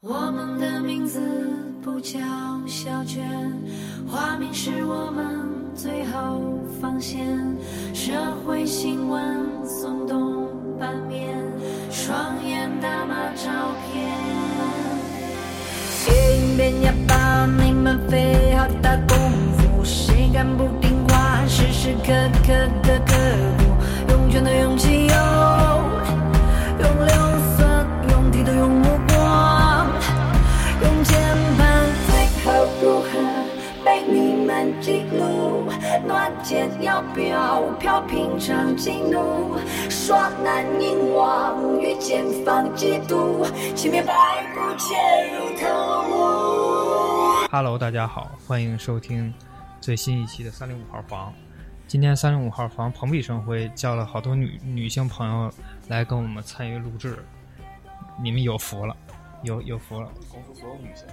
我们的名字不叫小娟，花名是我们最后防线。社会新闻耸动版面，双眼打码照片。夜莺边哑巴，你们费好大功夫，谁敢不听话？时时刻刻的刻苦，用拳头，用气被你们记录？暖箭要标，飘平常激怒，耍难凝望，遇见放嫉妒，请别百步切入头目。Hello，大家好，欢迎收听最新一期的三零五号房。今天三零五号房蓬荜生辉，叫了好多女女性朋友来跟我们参与录制，你们有福了，有有福了。公司所有女性，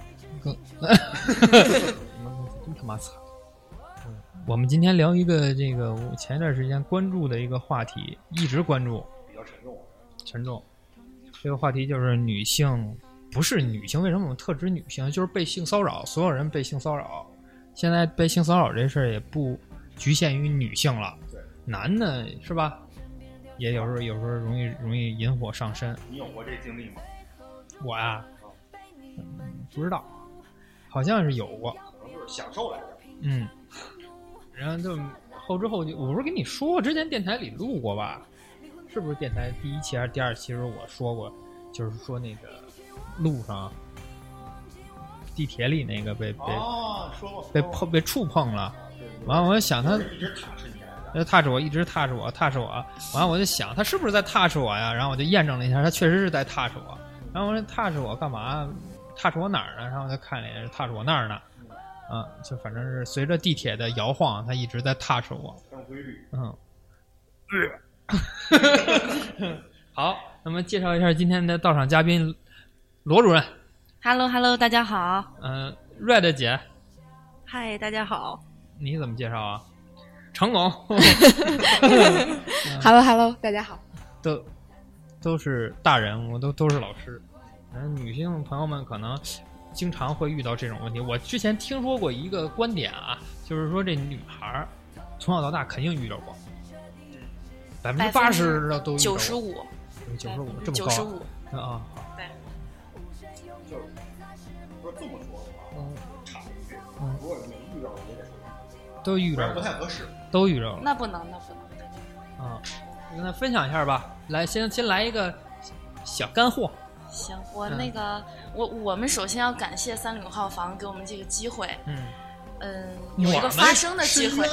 真他妈惨。嗯我们今天聊一个这个我前一段时间关注的一个话题，一直关注，比较沉重。沉重。这个话题就是女性，不是女性，为什么我们特指女性？就是被性骚扰，所有人被性骚扰。现在被性骚扰这事儿也不局限于女性了，对，男的是吧？也有时候有时候容易容易引火上身。你有过这经历吗？我呀、嗯，不知道，好像是有过，享受来着。嗯。然后就后知后觉，我不是跟你说过，之前电台里录过吧？是不是电台第一期还是第二期时候我说过，就是说那个路上地铁里那个被被、哦，说过被碰被触碰了，完了我就想他一直塔是你。他 touch 我，一直 touch 我，touch 我，完了我就想他是不是在 touch 我呀？然后我就验证了一下，他确实是在 touch 我。然后我说 touch 我干嘛？touch 我哪儿呢？然后我就看了一眼，touch 我那儿呢。嗯，就反正是随着地铁的摇晃，他一直在 touch 我。很有规律。嗯，好，那么介绍一下今天的到场嘉宾罗主任，Hello Hello，大家好。嗯、Red 姐，嗨，大家好。你怎么介绍啊？成龙，Hello Hello，大家好。都都是大人物，都都是老师。嗯，女性朋友们可能经常会遇到这种问题。我之前听说过一个观点啊，就是说这女孩儿从小到大肯定遇到过，百分之八十的都遇到过。九十，五，九十五这么高九十五，啊啊，对，就是说这么说的话，嗯插一句，嗯如果你遇到也得说，都遇着了不太合适。都遇着了那不能，那不能。啊。那分享一下吧，来，先先来一个小干货，行，我嗯那个，我我们首先要感谢三零号房给我们这个机会，嗯，嗯，有一个发声的机会。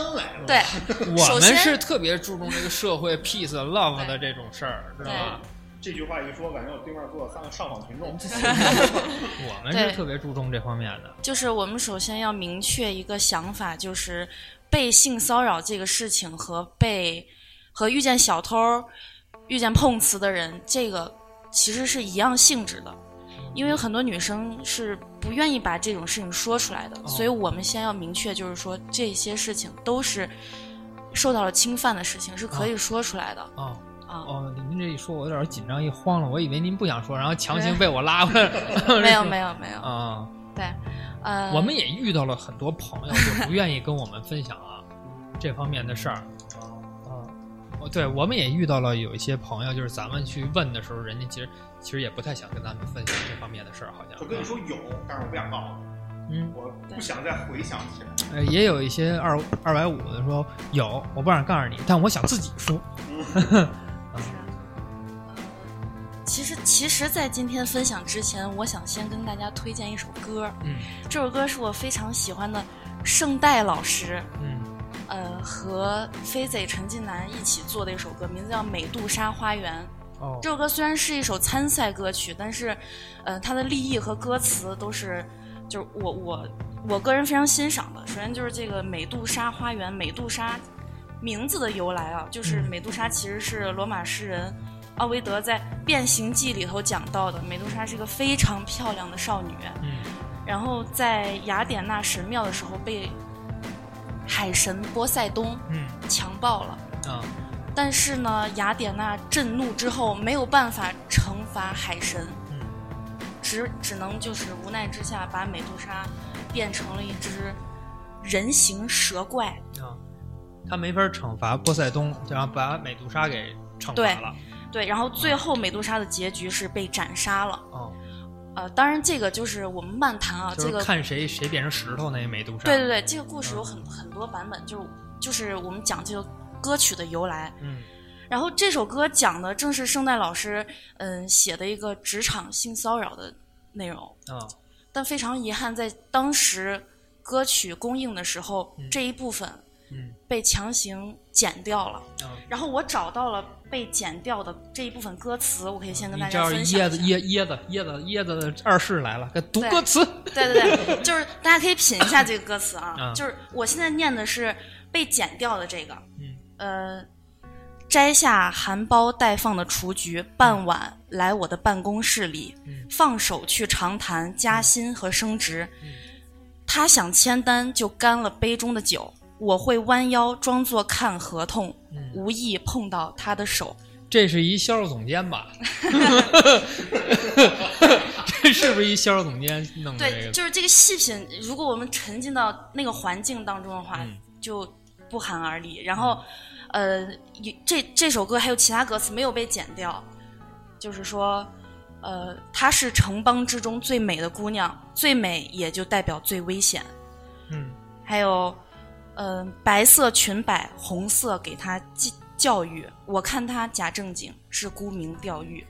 对，我首先们是特别注重这个社会 peace love 的这种事儿，知道吧？这句话一说，感觉我对面坐了三个上访群众。我们是特别注重这方面的。就是我们首先要明确一个想法，就是被性骚扰这个事情和被和遇见小偷、遇见碰瓷的人，这个其实是一样性质的。因为有很多女生是不愿意把这种事情说出来的，哦所以我们先要明确，就是说这些事情都是受到了侵犯的事情，是可以说出来的哦啊。哦，您这一说，我有点紧张，一慌了，我以为您不想说，然后强行被我拉回来。没有没有没有，啊，对，呃，我们也遇到了很多朋友，就不愿意跟我们分享啊这方面的事儿。对，我们也遇到了有一些朋友，就是咱们去问的时候，人家其实其实也不太想跟咱们分享这方面的事儿，好像。我跟你说有，但是我不想告诉你，嗯，我不想再回想起来。呃，也有一些二二百五的说有，我不想告诉你，但我想自己说。是啊，呃，其实其实，在今天分享之前，我想先跟大家推荐一首歌。嗯这首歌是我非常喜欢的圣代老师，嗯呃，和飞贼陈近南一起做的一首歌，名字叫《美杜莎花园》。哦这首歌虽然是一首参赛歌曲，但是，呃，它的立意和歌词都是，就是我我我个人非常欣赏的。首先就是这个美杜莎花园，美杜莎名字的由来啊，就是嗯美杜莎其实是罗马诗人奥维德在《变形记》里头讲到的。美杜莎是一个非常漂亮的少女，嗯然后在雅典娜神庙的时候被海神波塞冬嗯强暴了。啊但是呢，雅典娜震怒之后没有办法惩罚海神，嗯只只能就是无奈之下把美杜莎变成了一只人形蛇怪。啊，他没法惩罚波塞冬，然后把美杜莎给惩罚了。对，然后最后美杜莎的结局是被斩杀了。哦，呃，当然这个就是我们漫谈啊，这个看谁谁变成石头那美杜莎。对对对，这个故事有很很多版本，就是就是我们讲这个歌曲的由来。嗯然后这首歌讲的正是圣代老师嗯写的一个职场性骚扰的内容，啊但非常遗憾，在当时歌曲公映的时候，嗯这一部分嗯被强行剪掉了。啊，然后我找到了被剪掉的这一部分歌词，我可以先跟大家分享椰子一下。椰椰子椰子椰子的二世来了，给读歌词。对对对，就是大家可以品一下这个歌词啊。啊就是我现在念的是被剪掉的这个，嗯呃，摘下含苞待放的雏菊，傍晚来我的办公室里，嗯放手去长谈加薪和升职。嗯他想签单，就干了杯中的酒。我会弯腰装作看合同，嗯无意碰到他的手。这是一销售总监吧？这是不是一销售总监弄的这对，就是这个细品，如果我们沉浸到那个环境当中的话，嗯就不寒而栗。然后，呃，这这首歌还有其他歌词没有被剪掉，就是说，呃，她是城邦之中最美的姑娘，最美也就代表最危险。嗯还有，嗯、白色裙摆，红色给他教教育。我看他假正经，是沽名钓誉。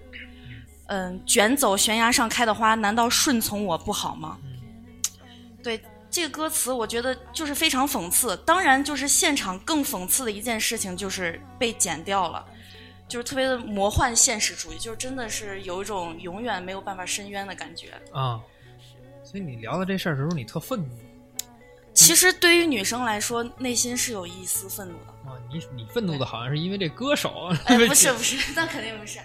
嗯，卷走悬崖上开的花，难道顺从我不好吗？对这个歌词，我觉得就是非常讽刺。当然，就是现场更讽刺的一件事情就是被剪掉了，就是特别的魔幻现实主义，就是真的是有一种永远没有办法伸冤的感觉。啊，所以你聊到这事儿的时候，你特愤怒其实对于女生来说，内心是有一丝愤怒的。啊！你你愤怒的好像是因为这歌手，哎，不是不是，那肯定不是。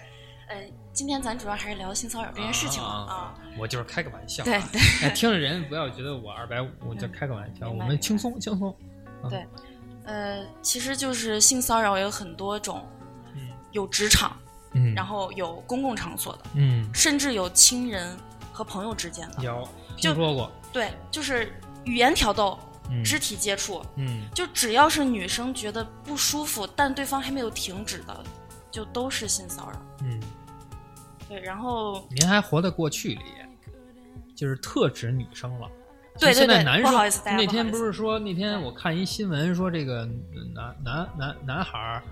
呃，今天咱主要还是聊性骚扰这件事情嘛啊啊。我就是开个玩笑、啊。对对哎，听着人不要觉得我二百五，我就开个玩笑，我们轻松轻松。对，呃，其实就是性骚扰有很多种，嗯有职场，嗯，然后有公共场所的，嗯，甚至有亲人和朋友之间的。有听说过，对，就是语言挑逗、嗯肢体接触，嗯就只要是女生觉得不舒服，但对方还没有停止的，就都是性骚扰。嗯，对，然后您还活在过去里，就是特指女生了。对对对现在男生不好意思大家那天不是说那天我看一新闻说这个男男男男孩儿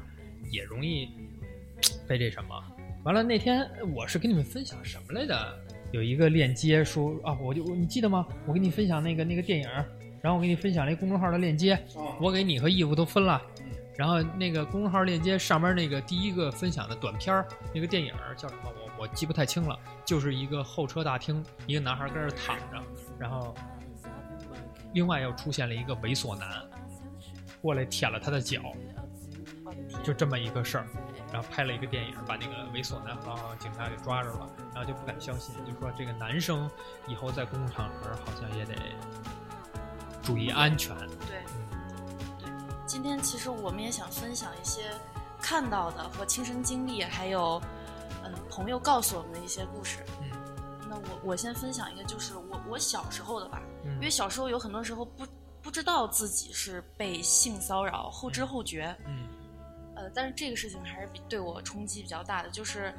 也容易被这什么。完了那天我是跟你们分享什么来着？有一个链接说啊，我就你记得吗？我给你分享那个那个电影，然后我给你分享了一公众号的链接，哦我给你和义父都分了。然后那个公众号链接上面那个第一个分享的短片儿，那个电影叫什么？我我记不太清了。就是一个候车大厅，一个男孩跟那儿躺着，然后另外又出现了一个猥琐男，过来舔了他的脚，就这么一个事儿。然后拍了一个电影，把那个猥琐男和警察给抓着了，然后就不敢相信，就说这个男生以后在公共场合好像也得注意安全。对，对，今天其实我们也想分享一些看到的和亲身经历，还有嗯朋友告诉我们的一些故事。嗯那我我先分享一个，就是我我小时候的吧，嗯因为小时候有很多时候不不知道自己是被性骚扰，后知后觉。嗯呃，但是这个事情还是比对我冲击比较大的，就是，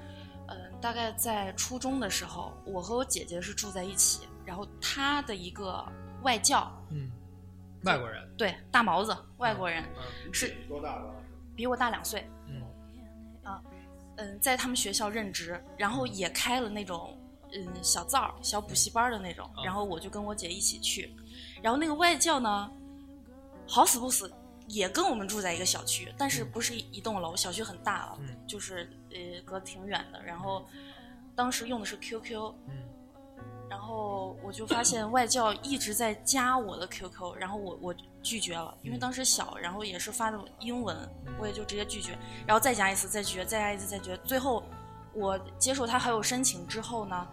呃，大概在初中的时候，我和我姐姐是住在一起，然后她的一个外教，嗯，外国人，对大毛子外国人，嗯是多大了？比我大两岁，嗯嗯，在他们学校任职，然后也开了那种嗯小灶、小补习班的那种，啊然后我就跟我姐一起去，然后那个外教呢，好死不死也跟我们住在一个小区，但是不是一一栋楼，小区很大啊，嗯。就是呃隔得挺远的，然后当时用的是 QQ，嗯。然后我就发现外教一直在加我的 QQ，然后我我拒绝了，因为当时小，然后也是发的英文，我也就直接拒绝，然后再加一次，再拒绝，再加一次，再拒绝，最后我接受他好友申请之后呢，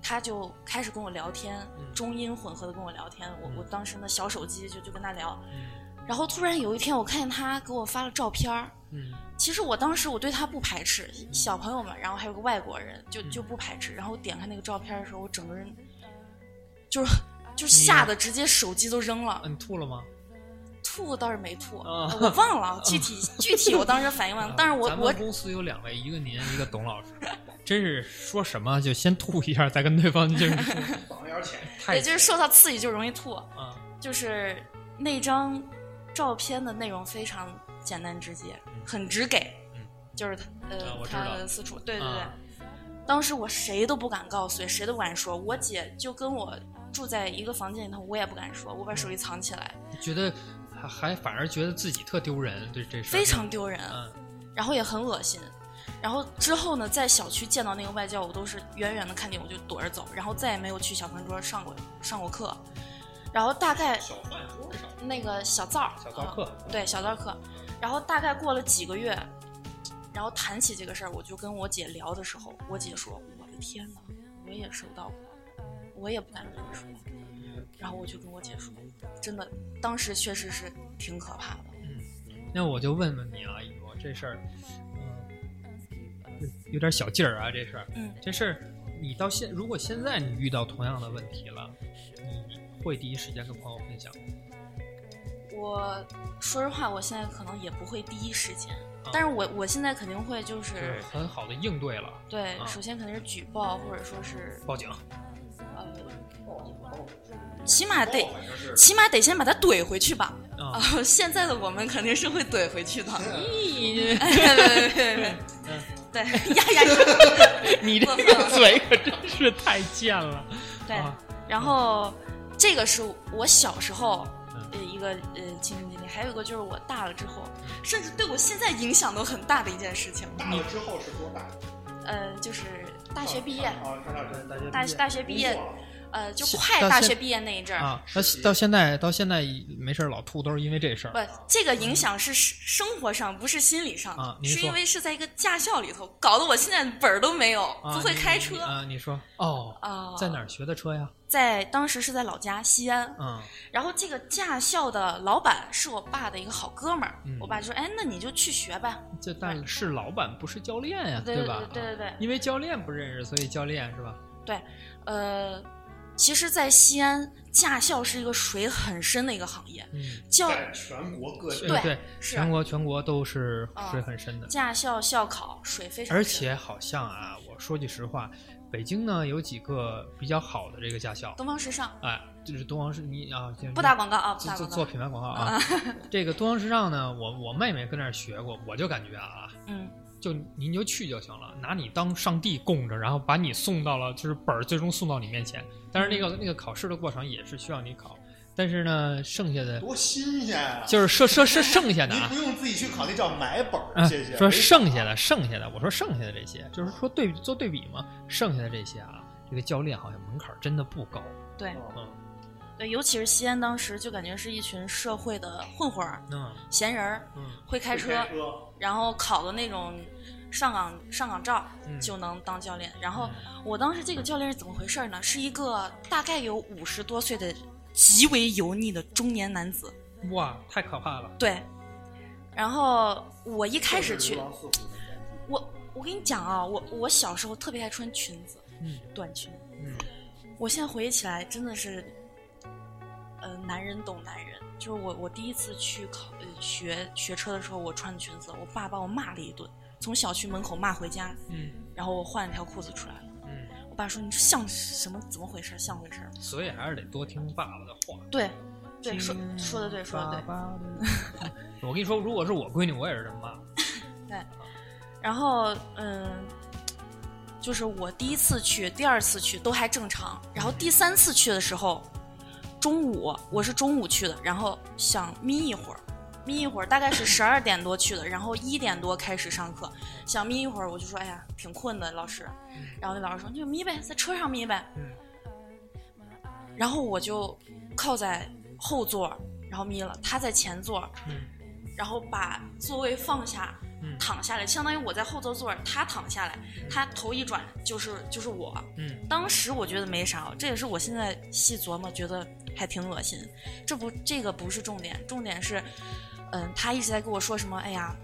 他就开始跟我聊天，中英混合的跟我聊天，我我当时呢小手机就就跟他聊，然后突然有一天，我看见他给我发了照片儿。嗯其实我当时我对他不排斥，小朋友们，然后还有个外国人，就嗯就不排斥。然后我点开那个照片的时候，我整个人就是就是吓得直接手机都扔了啊，，你吐了吗？吐倒是没吐，啊我忘了具体具体我当时反应忘了，但是我我公司有两位，一个您，一个董老师，真是说什么就先吐一下，再跟对方就是挡一点钱，太也就是受到刺激就容易吐，啊，就是那张照片的内容非常简单直接，很直给嗯，就是他道的私处，对对对啊。当时我谁都不敢告诉，谁都不敢说。我姐就跟我住在一个房间里头，我也不敢说，我把手机藏起来，觉得还还反而觉得自己特丢人，对这事非常丢人，嗯然后也很恶心。然后之后呢，在小区见到那个外教，我都是远远的看见我就躲着走，然后再也没有去小饭桌上过上过课。然后大概那个小灶儿小灶课嗯对小灶客，然后大概过了几个月，然后谈起这个事儿，我就跟我姐聊的时候，我姐说：“我的天哪，我也收到过，我也不敢跟你说。”然后我就跟我姐说：“真的，当时确实是挺可怕的。嗯那我就问问你啊，一博，这事儿，嗯，有点小劲儿啊，这事儿，嗯，这事儿，你到现，如果现在你遇到同样的问题了，你会第一时间跟朋友分享吗？我说实话，我现在可能也不会第一时间，啊但是我我现在肯定会就就是是很好的应对了，对，啊首先肯定是举报，或者说是报警。呃，起码得起码得先把他怼回去吧。啊啊、现在的我们肯定是会怼回去的。对对对对对，对呀呀呀，你这个嘴可真是太贱了。对啊。然后这个是我小时候嗯呃一个呃亲身经历，还有一个就是我大了之后，甚至对我现在影响都很大的一件事情。大了之后是多大？呃，就是大学毕业，哦，上大学，大学大大学毕业呃，就快大学毕业那一阵儿。啊，那到现在到现在没事儿老吐，都是因为这事儿。不，这个影响是生生活上，不是心理上，啊是因为是在一个驾校里头，搞得我现在本儿都没有，啊不会开车你啊，你说哦，啊在哪儿学的车呀？在当时是在老家西安，嗯然后这个驾校的老板是我爸的一个好哥们儿，嗯我爸就说：“哎，那你就去学吧。这但是老板不是教练呀，对吧？对对对啊因为教练不认识，所以教练是吧？”对呃，其实，在西安，驾校是一个水很深的一个行业，嗯，教在全国各地，对对，全国全国都是啊水很深的，驾校校考水非常深，而且好像啊，我说句实话，北京呢有几个比较好的这个驾校，东方时尚哎，就是东方时你啊，行不打广告啊，不做打广告，做做品牌广告啊。这个东方时尚呢，我我妹妹跟那儿学过，我就感觉啊，嗯，就您就去就行了，拿你当上帝供着，然后把你送到了就是本儿，最终送到你面前。但是那嗯个那个考试的过程也是需要你考，但是呢，剩下的多新鲜啊！就是说说是剩下的啊 您不。用自己去考，那叫买本啊儿，谢谢。说剩下的，剩下的，我说剩下的这些，就是说对做对比嘛，剩下的这些啊，这个教练好像门槛儿真的不高，对哦嗯对，尤其是西安，当时就感觉是一群社会的混混儿、嗯闲人儿，嗯会开车，开车然后考的那种上岗上岗照嗯就能当教练。然后我当时这个教练是怎么回事呢？是一个大概有五十多岁的极为油腻的中年男子。哇，太可怕了，对，然后我一开始去我我跟你讲啊，我我小时候特别爱穿裙子，嗯短裙。嗯我现在回忆起来，真的是，呃，男人懂男人。就是我，我第一次去考呃学学车的时候，我穿的裙子，我爸把我骂了一顿，从小区门口骂回家，嗯然后我换了条裤子出来了。嗯，我爸说你像什么怎么回事？像回事儿？所以还是得多听爸爸的话。对，对，说说的对，说的对。爸爸的 我跟你说，如果是我闺女，我也是这么骂。对然后嗯，就是我第一次去，第二次去都还正常，然后第三次去的时候，中午我是中午去的，然后想眯一会儿，眯一会儿大概是十二点多去的，然后一点多开始上课，想眯一会儿，我就说哎呀挺困的，老师，然后那老师说你就眯呗，在车上眯呗，嗯然后我就靠在后座，然后眯了，他在前座，嗯然后把座位放下，躺下来，相当于我在后座座，他躺下来，他头一转就是就是我。嗯当时我觉得没啥，这也是我现在细琢磨觉得还挺恶心。这不，这个不是重点，重点是，嗯，他一直在跟我说什么，哎呀，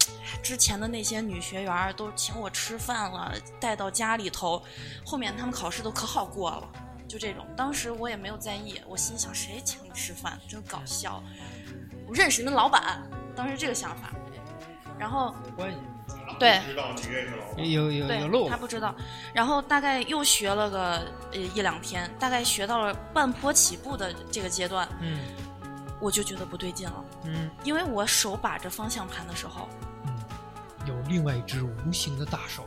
之前的那些女学员都请我吃饭了，带到家里头，后面他们考试都可好过了，就这种。当时我也没有在意，我心想谁请你吃饭，真搞笑。我认识你们老板，当时这个想法。然后关系，对知道你认识老板，有有有路他，不知道。然后大概又学了个呃一两天，大概学到了半坡起步的这个阶段，嗯我就觉得不对劲了，嗯。因为我手把着方向盘的时候，嗯，有另外一只无形的大手。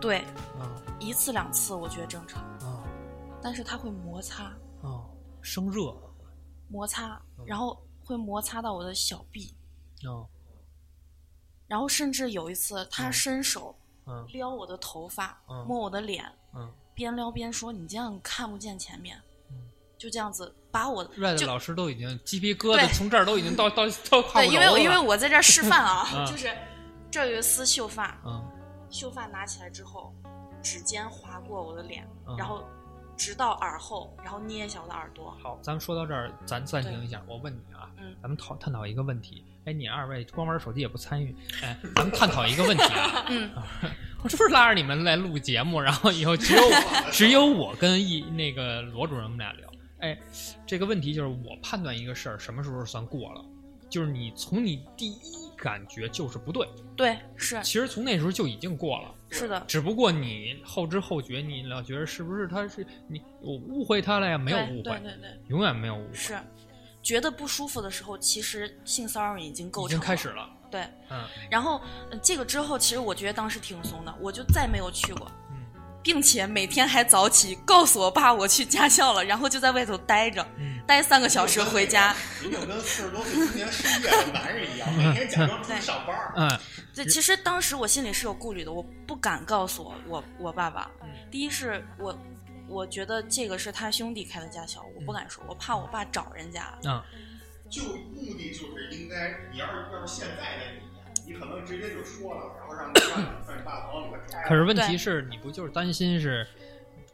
对啊。一次两次我觉得正常，啊。但是它会摩擦啊，生热摩擦嗯，然后会摩擦到我的小臂，啊。然后甚至有一次他嗯。伸手嗯。撩我的头发，嗯。摸我的脸，嗯。边撩边说：“你这样看不见前面。嗯”就这样子把我，Red 老师都已经鸡皮疙瘩从这儿都已经到 到到胯对，骨因为因为我在这儿示范啊，嗯 就是这儿有一丝秀发，嗯秀发拿起来之后，指尖划过我的脸，嗯然后直到耳后，然后捏一下我的耳朵。好，咱们说到这儿，咱暂停一下。我问你啊，嗯咱们讨探讨一个问题。哎，你二位光玩手机也不参与，哎，咱们探讨一个问题啊。嗯，我这不是拉着你们来录节目，然后以后只有我只有我跟一那个罗主任我们俩聊。哎，这个问题就是我判断一个事儿什么时候算过了，就是你从你第一感觉就是不对，对，是其实从那时候就已经过了。是的，只不过你后知后觉，你老觉得是不是他是你我误会他了呀？没有误会，对对对对，永远没有误会，是觉得不舒服的时候，其实性骚扰已经构已成已经开始了。对，嗯然后、呃这个之后，其实我觉得当时挺怂的，我就再没有去过，嗯并且每天还早起告诉我爸我去驾校了，然后就在外头待着，嗯待三个小时回家。你有跟四十多岁中年失业的男人一样，每天假装出去上班。嗯对，其实当时我心里是有顾虑的，我不敢告诉我我我爸爸。嗯第一是我我觉得这个是他兄弟开的驾校，我不敢说，我怕我爸找人家。嗯就目的就是应该，你要是要是现在的你，你可能直接就说了，然后让你爸让你爸往里边拆。可是问题是你不就是担心是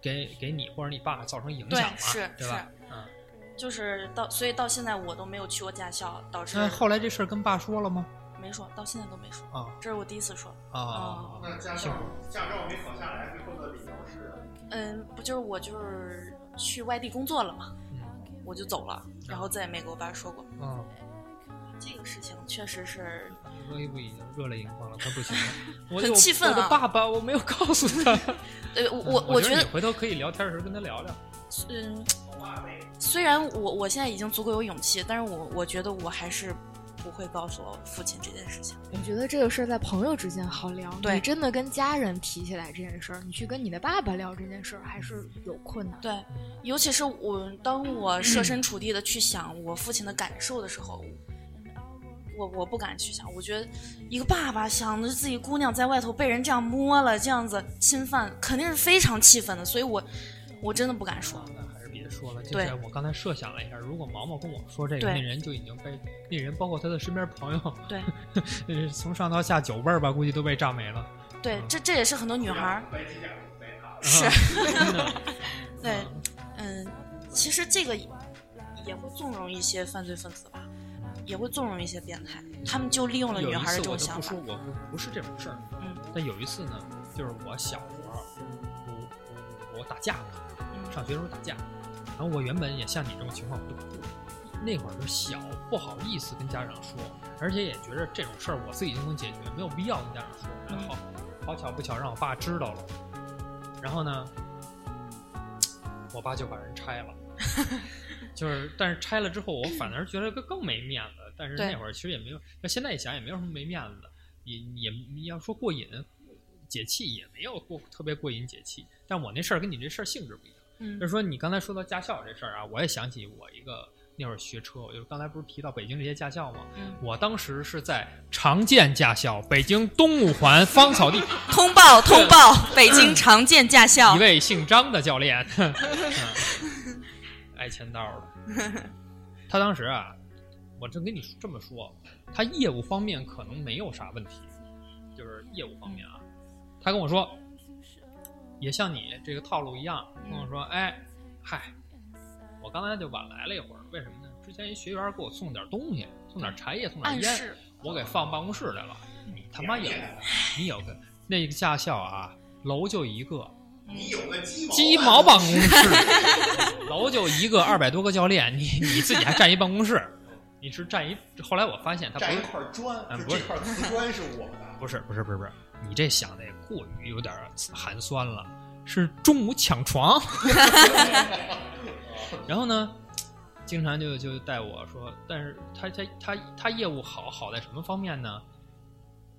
给给你或者你爸造成影响吗？对是对吧？嗯。就是到，所以到现在我都没有去过驾校，导致那后来这事儿跟爸说了吗？没说，到现在都没说。啊这是我第一次说。啊哦那驾校驾照没考下来，最后的理由是，嗯，不就是我就是去外地工作了嘛，嗯我就走了，然后再也没给我爸说过。嗯！这个事情确实是，罗伊不已经热泪盈眶了，他不行了，我很有我的气愤啊爸爸，我没有告诉他。呃，我我我觉得你，回头可以聊天的时候跟他聊聊。嗯，虽然我我现在已经足够有勇气，但是我我觉得我还是不会告诉我父亲这件事情。我觉得这个事儿在朋友之间好聊，对你真的跟家人提起来这件事儿，你去跟你的爸爸聊这件事儿，还是有困难。对，尤其是我当我设身处地的去想我父亲的感受的时候，我我不敢去想。我觉得一个爸爸想着自己姑娘在外头被人这样摸了，这样子侵犯，肯定是非常气愤的。所以我我真的不敢说。那还是别说了。就对是我刚才设想了一下，如果毛毛跟我说这个，那人就已经被那人包括他的身边朋友，对 呃从上到下九辈儿吧，估计都被炸没了。对，这这也是很多女孩儿。是。对，嗯，其实这个也会纵容一些犯罪分子吧，也会纵容一些变态，他们就利用了有女孩的一次我这种想法就不说，。我不不是这种事儿。嗯但有一次呢，就是我小时候，我我我打架嘛，嗯上学的时候打架，然后我原本也像你这种情况，我就不那会儿就小，不好意思跟家长说，而且也觉着这种事儿我自己就能解决，没有必要跟家长说。然后好巧不巧让我爸知道了，然后呢，我爸就把人拆了。就是，但是拆了之后，我反而觉得更更没面子。但是那会儿其实也没有，那现在一想也没有什么没面子的，也也你要说过瘾解气也没有过特别过瘾解气。但我那事儿跟你这事儿性质不一样。嗯就是说你刚才说到驾校这事儿啊，我也想起我一个那会儿学车，就是刚才不是提到北京这些驾校吗？嗯我当时是在长建驾校，北京东五环芳草地，通报通报，北京常见驾校一。位姓张的教练，嗯 挨钱刀的。他当时啊，我正跟你这么说，他业务方面可能没有啥问题，就是业务方面啊，他跟我说，也像你这个套路一样，跟我说，哎，嗨，我我刚才就晚来了一会儿，为什么呢？之前一学员给我送点东西，送点茶叶，送点烟，我给放办公室来了。你他妈有，你有个那个驾校啊，楼就一个，你有个鸡毛鸡毛办公室，楼就一个，二百多个教练，你你自己还占一办公室，你是占一。后来我发现他不是一块砖，嗯不是块瓷砖是我的。不是不是不是不是，你这想的也过于有点寒酸了，是中午抢床。然后呢，经常就就带我说，但是他他他他业务好好在什么方面呢？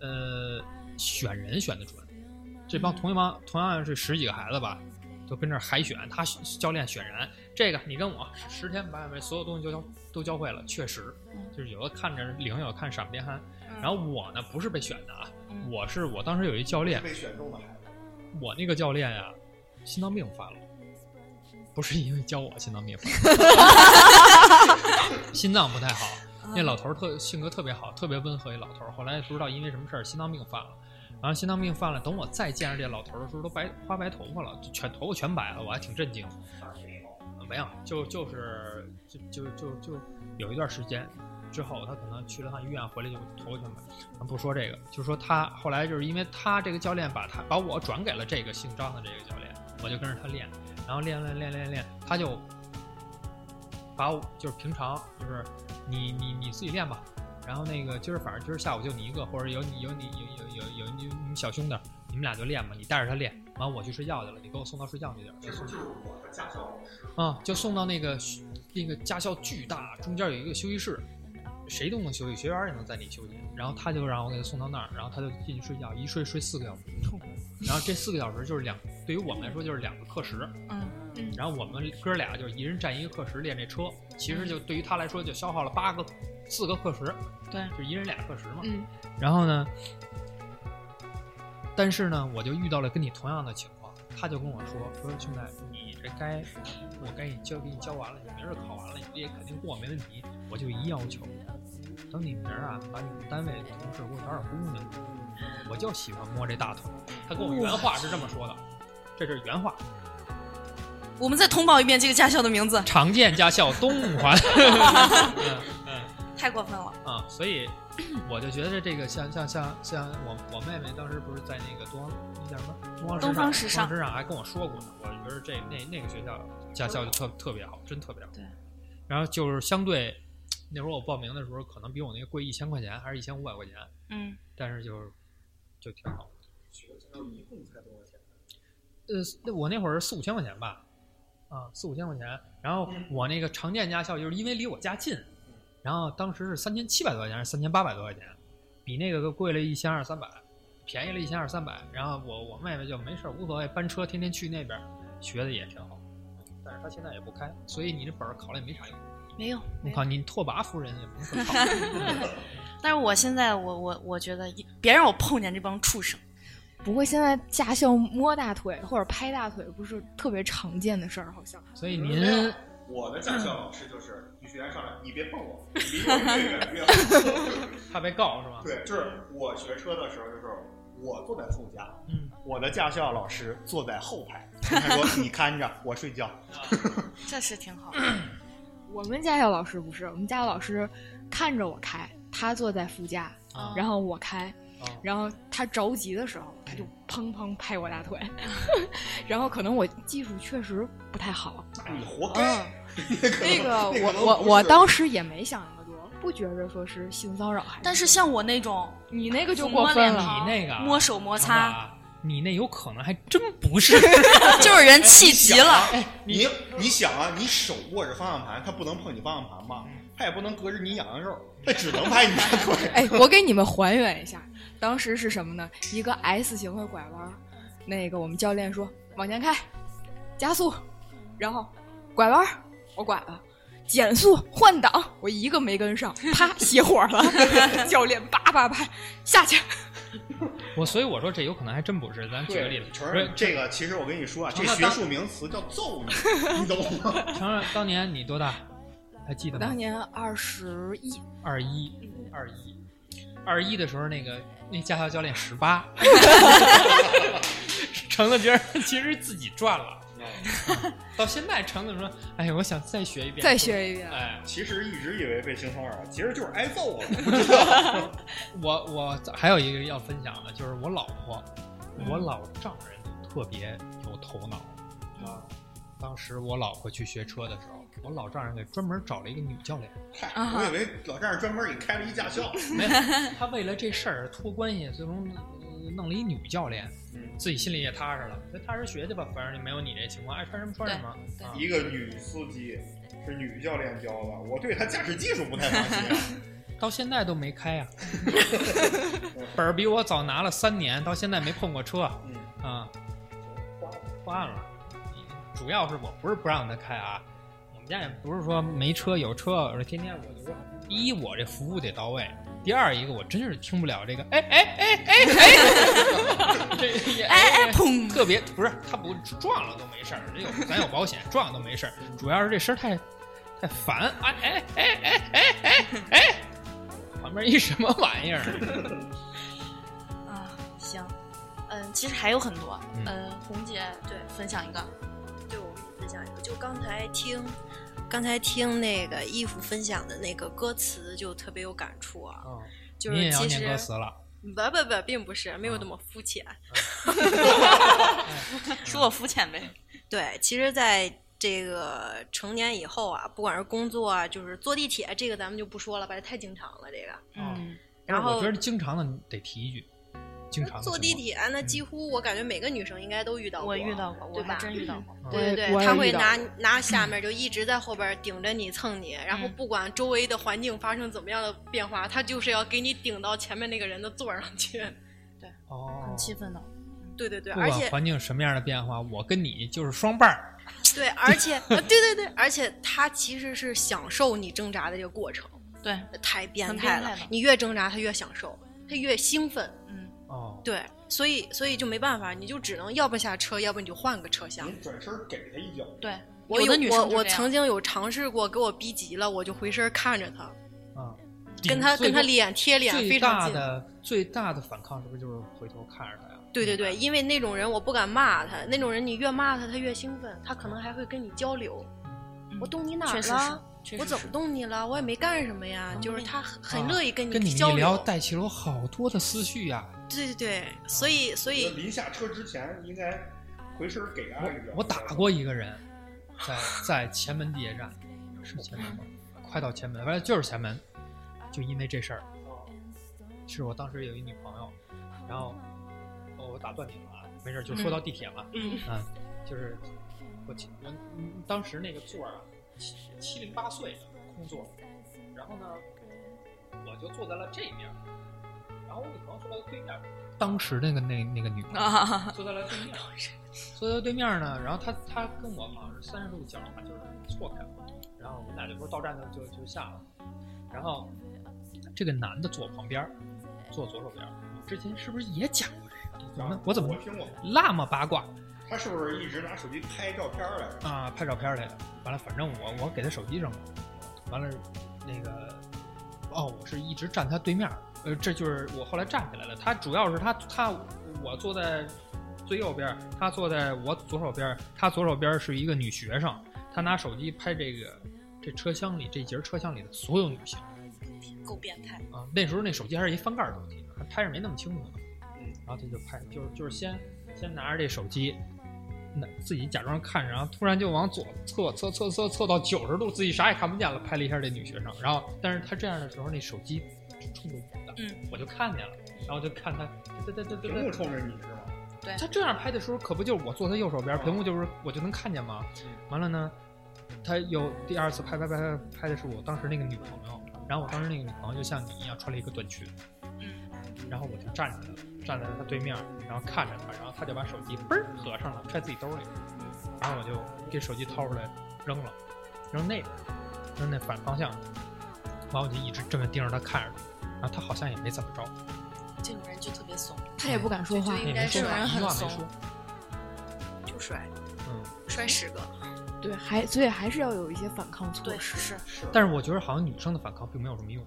呃，选人选的准，这帮同一帮同样是十几个孩子吧，都跟这儿海选，他教练选人，这个你跟我十天八百，所有东西都教都教会了，确实，就是有的看着灵，有的看傻不颠憨。然后我呢不是被选的啊，嗯我是我当时有一教练，被选中的孩子，我那个教练呀，心脏病犯了，不是因为教我心脏病犯，心脏不太好。那老头儿特性格特别好，特别温和一老头儿。后来不知道因为什么事儿心脏病犯了，然后心脏病犯了。等我再见着这老头儿的时候，都白花白头发了，全头发全白了，我还挺震惊。没有，就就是就就就就有一段时间之后，他可能去了趟医院，回来就头发全白。咱不说这个，就说他后来就是因为他这个教练把他把我转给了这个姓张的这个教练，我就跟着他练，然后练练练练练，他就把我就是平常就是你你你自己练吧，然后那个今儿反正今儿下午就你一个，或者有你有你有有有有你你们小兄弟，你们俩就练吧，你带着他练，完我去睡觉去了，你给我送到睡觉去点儿，这时候就是我的驾校。啊，就送到那个那个驾校巨大，中间有一个休息室，谁都能休息，学员也能在里休息。然后他就让我给他送到那儿，然后他就进去睡觉，一睡睡四个小时。然后这四个小时就是两，对于我们来说就是两个课时。嗯嗯然后我们哥俩就是一人占一个课时练这车，其实就对于他来说就消耗了八个四个课时，对，就一人俩课时嘛。嗯然后呢，但是呢，我就遇到了跟你同样的情况，他就跟我说说兄弟，你这该我该你教给你教完了，你明儿考完了，你这也肯定过没问题。我就一要求，等你明儿啊，把你们单位同事给我找点姑娘，我就喜欢摸这大腿。他跟我原话是这么说的，这是原话。我们再通报一遍这个驾校的名字，常见驾校东环。太过分了。啊，所以我就觉得这个像像像像我我妹妹当时不是在那个东方那叫什么东方东方时时尚东方时尚还跟我说过呢，我觉得这那那个学校驾校就特特别好，真特别好。对。然后就是相对那会儿我报名的时候，可能比我那个贵一千块钱，还是一千五百块钱，嗯，但是就是就挺好。学驾校一共才多少钱？呃，那我那会儿四五千块钱吧，啊，四五千块钱。然后我那个常见驾校就是因为离我家近，然后当时是三千七百多块钱，还是三千八百多块钱，比那个贵了一千二三百，便宜了一千二三百。然后我我妹妹就没事无所谓，班车天天去那边学的也挺好，但是她现在也不开，所以你这本儿考了也没啥用。没有。我靠，你拓跋夫人也不是考。但是我现在我我我觉得别让我碰见这帮畜生。不过现在驾校摸大腿或者拍大腿不是特别常见的事儿，好像。所以您我的驾校老师就是女学员上来，你别碰我，你离我越远越好。怕被告是吧？对，就是我学车的时候，就是我坐在副驾，嗯，我的驾校老师坐在后排，他说你看着我睡觉。这是挺好。我们驾校老师不是，我们驾校老师看着我开，他坐在副驾，啊然后我开，啊然后他着急的时候，他就砰砰拍我大腿，然后可能我技术确实不太好，那你活该。嗯，那个我我我当时也没想那么多，不觉着说是性骚扰还但是像我那种你那个就过分了，你那个啊摸手摩擦，啊你那有可能还真不是。就是人气急了。哎，你你想啊，你手握着方向盘，他不能碰你方向盘吧？他也不能隔着你痒痒肉，他只能拍你大腿。哎，我给你们还原一下，当时是什么呢？一个 S 型的拐弯，那个我们教练说往前开，加速，然后拐弯儿，我管了。减速换挡，我一个没跟上，啪 熄火了。教练叭叭叭下去，我所以我说这有可能还真不是。咱举个例子，承不是认这个，其实我跟你说啊，这学术名词叫揍你，你懂吗？承认当年你多大？还记得吗？当年二十一，二一，二一，二一的时候，那个那驾校教练十八，成了觉得其实自己赚了，到现在橙子说：“哎呀，我想再学一遍，再学一遍。哎，其实一直以为被性骚扰，其实就是挨揍了，不知道。我我还有一个要分享的，就是我老婆，嗯我老丈人就特别有头脑啊。当时我老婆去学车的时候，我老丈人给专门找了一个女教练，嗨，我以为老丈人专门给开了一驾校。没有，他为了这事儿托关系，最终呃弄了一女教练，嗯，自己心里也踏实了，就踏实学去吧，反正就没有你这情况，爱穿什么穿什么。一个女司机是女教练教的，我对她驾驶技术不太放心。啊 到现在都没开呀、本儿比我早拿了三年，到现在没碰过车。嗯，啊，破案了。主要是我不是不让她开啊，我们家也不是说没车有车，我说天天我就说，第一我这服务得到位，第二一个我真是听不了这个，哎哎哎哎哎，这也哎哎砰。特别不是他不撞了都没事儿，这有咱有保险，撞了都没事儿，主要是这声儿太太烦，哎哎哎哎哎哎哎，旁边一什么玩意儿？啊，行，嗯，其实还有很多，嗯。嗯，红姐对分享一个，对，我分享一个，就刚才听，刚才听那个义父分享的那个歌词，就特别有感触啊。哦就是其实歌词了，不不不，并不是没有那么肤浅。说我肤浅呗，对，其实在这个成年以后啊，不管是工作啊，就是坐地铁，这个咱们就不说了吧，这太经常了。这个，嗯，然后我觉得经常的你得提一句，经常坐地铁，那几乎我感觉每个女生应该都遇到过。我遇到过，我还对吧真遇到过，对对对，他会拿拿下面就一直在后边顶着你蹭你，然后嗯不管周围的环境发生怎么样的变化，他就是要给你顶到前面那个人的座上去。对哦很，气愤的，对对对，而且环境什么样的变化，我跟你就是双伴儿。对，而且呃对对对，而且他其实是享受你挣扎的这个过程，对，太变态了。态你越挣扎，他越享受，他越兴奋。嗯，哦，对，所以所以就没办法，你就只能要不下车，要不你就换个车厢。你转身给他一脚，对，我有的女我我生就这样曾经有尝试过，给我逼急了，我就回身看着他，啊，跟他跟他脸贴脸，最非常近。大的最大的反抗是不是就是回头看着他呀？对对对，因为那种人我不敢骂他，那种人你越骂他，他越兴奋，他可能还会跟你交流。嗯我动你哪儿确实了？我怎么动你了？我也没干什么呀，嗯就是他很乐意跟你跟你一聊，流。带起了我好多的思绪呀。对对对，所以所以临下车之前应该回身给他一脚。我我打过一个人，在在前门地铁站，是前门吗？快到前门，反正就是前门，就因为这事儿，是我当时有一女朋友，然后哦我打断你了啊，没事，就说到地铁嘛，嗯啊，就是我记我嗯当时那个座儿啊，七七零八碎的空座，然后呢，我就坐在了这边，然后我女朋友坐在对面，当时那个那那个女朋友啊，坐在了对面，坐在对面呢，然后她她跟我好像是三十度角嘛，就是错开了，然后我们俩就说到站就就就下了，然后这个男的坐我旁边儿，坐左手边，我之前是不是也讲过这个？怎么我怎么我听过，那么八卦他是不是一直拿手机拍照片来着？啊？拍照片来的，完了，反正我我给他手机扔了，完了那个哦，我是一直站他对面，呃，这就是我后来站起来了。他主要是他他我坐在最右边，他坐在我左手边，他左手边是一个女学生，他拿手机拍这个这车厢里这节车厢里的所有女性够变态，啊。那时候那手机还是一翻盖儿手机，还拍着没那么清楚呢。嗯，然后他就拍，就是就是先先拿着这手机，那自己假装看着，然后突然就往左侧侧侧侧侧到九十度，自己啥也看不见了，拍了一下这女学生。然后，但是他这样的时候，那手机是冲着我的，嗯，我就看见了，然后就看他，对对对对对，屏幕冲着你是吗？对他这样拍的时候，可不就是我坐他右手边，哦屏幕就是我就能看见吗？完了呢，他又第二次拍拍拍拍拍的是我当时那个女朋友，然后我当时那个女朋友就像你一样穿了一个短裙，嗯，然后我就站着了，站在他对面，然后看着他，然后他就把手机嘣儿合上了，揣自己兜里，然后我就给手机掏出来扔了，扔那边，扔那反方向，完我就一直这么盯着他看着他，然后他好像也没怎么着，这种人就特别怂，他也不敢说话就，应该也没说话，是一句话没怂说，就摔嗯。摔十个。对，还所以还是要有一些反抗措对，施。是，但是我觉得好像女生的反抗并没有什么用，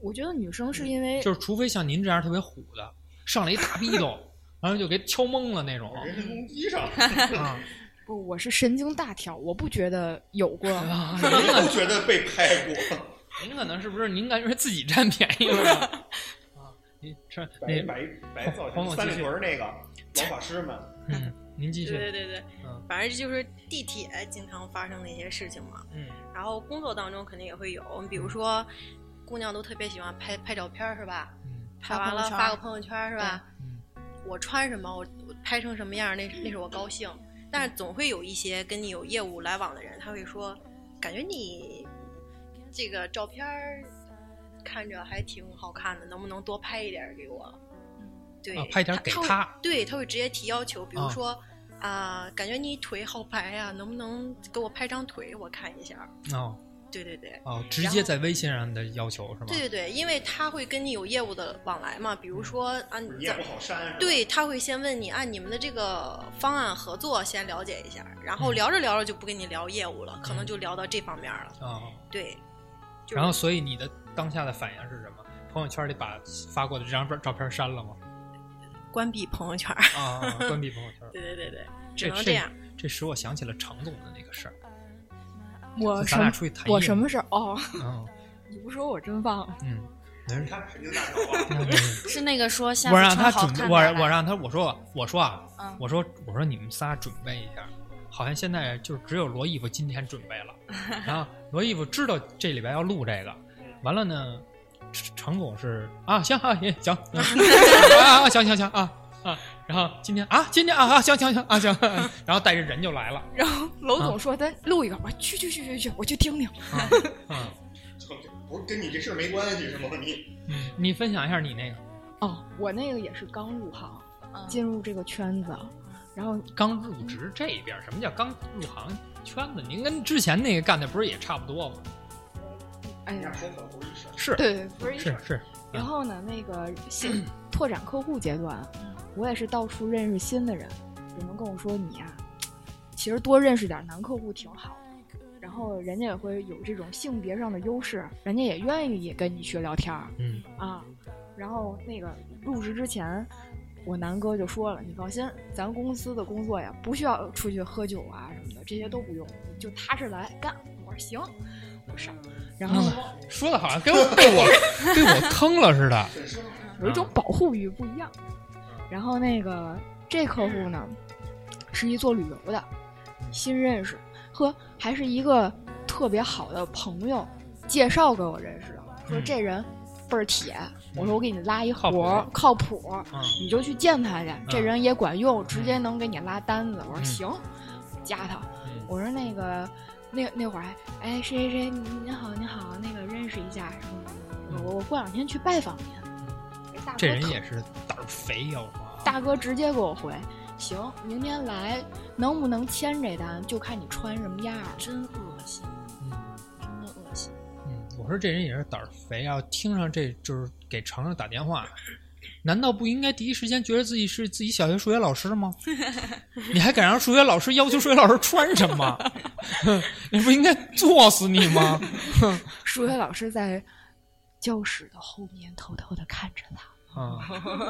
我觉得女生是因为就是除非像您这样特别虎的，上来一大逼斗，然后就给敲懵了那种人身攻击上，啊。不，我是神经大条，我不觉得有过。啊我不觉得被拍过，您可能是不是您感觉自己占便宜了？啊，您这那白白白造型，三里屯那个 老法师们，嗯，您继续，对对对对，嗯反正就是地铁经常发生的一些事情嘛。嗯然后工作当中肯定也会有，比如说姑娘都特别喜欢拍拍照片是吧？嗯拍完了发个朋友圈是吧？嗯我穿什么，我我拍成什么样儿，那那是我高兴。但是总会有一些跟你有业务来往的人，他会说，感觉你这个照片看着还挺好看的，能不能多拍一点给我？对，啊拍点给他对，他会直接提要求，比如啊说啊、感觉你腿好白呀、能不能给我拍张腿我看一下？哦对对对。哦，直接在微信上的要求是吗？对对对，因为他会跟你有业务的往来嘛，比如说啊，你怎你也不好删，对，他会先问你按你们的这个方案合作先了解一下，然后嗯聊着聊着就不跟你聊业务了，可能就聊到这方面了。哦，对，就是然后所以你的当下的反应是什么？朋友圈里把发过的这张照照片删了吗？关闭朋友圈。啊，关闭朋友圈。对对对对，只能这样。这使我想起了程总的那个事儿。我什么咱俩出去谈业务我什么事儿？哦，嗯你不说我真忘了。嗯，没事 是那个说下我让他准我我让他我说我说啊，嗯我说我说你们仨准备一下，好像现在就只有罗毅夫今天准备了，然后罗毅夫知道这里边要录这个，完了呢，程程总是啊行啊也行，嗯啊啊行行行啊啊，然后今天啊今天啊啊行行行啊行，然后带着人就来了，然后楼总说咱录一个，我说去去去去去，我去听听。啊嗯不是跟你这事儿没关系是吗？你嗯，你分享一下你那个哦，我那个也是刚入行，嗯进入这个圈子，然后刚入职这边，什么叫刚入行圈子？您跟之前那个干的不是也差不多吗？哎呀，你俩说可能不是一事。是对对，不是一是是，然后呢，那个新 拓展客户阶段，我也是到处认识新的人，有人跟我说你呀、其实多认识点男客户挺好的。然后人家也会有这种性别上的优势，人家也愿意跟你去聊天儿嗯啊。然后那个入职之前，我南哥就说了，你放心，咱公司的工作呀，不需要出去喝酒啊什么的，这些都不用，就踏实来干。我说行，我上。然后说的好像跟我被我被我坑了似的。有一种保护欲不一样。然后那个这客户呢，是一做旅游的，新认识，呵还是一个特别好的朋友介绍给我认识的，说嗯这人倍儿铁。我说我给你拉一靠活儿，谱靠谱，嗯你就去见他去，这嗯人也管用，直接能给你拉单子。我说嗯行，加他。嗯我说那个那那会儿还哎谁谁谁，您您好您好，那个认识一下我我过两天去拜访您。这大哥这人也是胆儿肥，要说啊大哥直接给我回，行，明天来，能不能签这单就看你穿什么样儿。真恶心，嗯真的恶心。嗯，我说这人也是胆儿肥啊！听上这就是给程程打电话，难道不应该第一时间觉得自己是自己小学数学老师吗？你还敢让数学老师要求数学老师穿什么？你不应该作死你吗？数学老师在教室的后面偷偷的看着他。啊，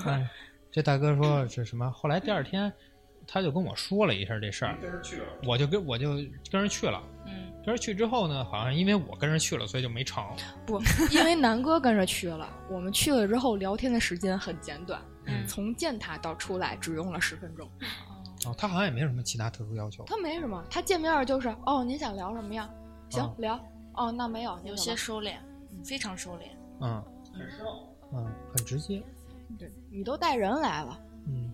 哎，这大哥说是什么？后来第二天，他就跟我说了一下这事儿，跟着去了，我就跟我就跟着去了。嗯，跟着去之后呢，好像因为我跟着去了，所以就没成。不，因为南哥跟着去了，我们去了之后聊天的时间很简短，嗯从见他到出来只用了十分钟。哦，他好像也没有什么其他特殊要求。他没什么，他见面就是哦，您想聊什么呀？行，哦聊。哦，那没有，有些收敛，非常收敛。嗯嗯，很直接。对你都带人来了，嗯，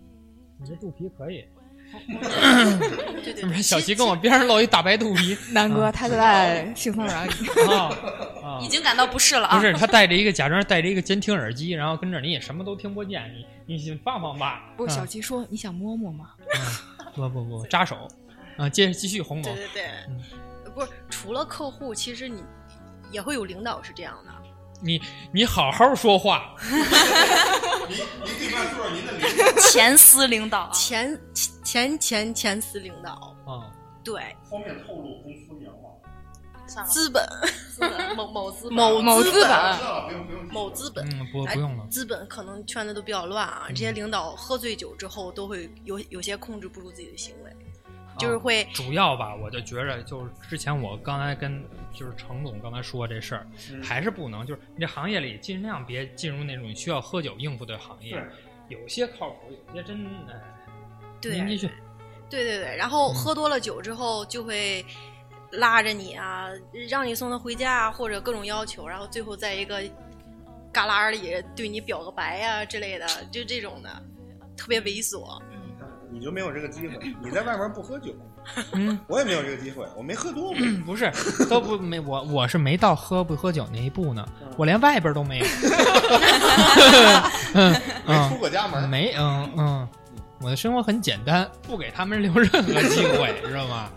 你这肚皮可以。对对对，是不是小齐跟我边上露一大白肚皮？南哥他在性骚扰你。啊啊！已经感到不适了啊！不是他戴着一个假装戴着一个监听耳机，然后跟这你也什么都听不见，你你先放放吧。不是小啊齐说你想摸摸吗？不不不扎手啊！接着继续洪总对。对对，嗯不是除了客户，其实你也会有领导是这样的。你你好好说话。您您可以跟他说说您的领前司领导啊，前前前前司领导，啊，对方便透露公司名吗？算了，资本资本 某某资本某资本某资本不用不用。某资本。嗯，不哎不用了。资本可能圈子都比较乱啊，这些领导喝醉酒之后都会有有些控制不住自己的行为。就是会主要吧，我就觉着就是之前我刚才跟就是程总刚才说这事儿，嗯还是不能就是你这行业里尽量别进入那种需要喝酒应付的行业，有些靠谱，有些真哎。对您继续，对对对，然后嗯喝多了酒之后就会拉着你啊，让你送他回家啊，或者各种要求，然后最后在一个旮旯里对你表个白呀、之类的，就这种的，特别猥琐。你就没有这个机会。你在外面不喝酒，嗯，我也没有这个机会，我没喝多过。不是，都不没我我是没到喝不喝酒那一步呢，嗯我连外边都没有。嗯没出嗯，过家门，没嗯嗯，我的生活很简单，不给他们留任何机会，知道吗？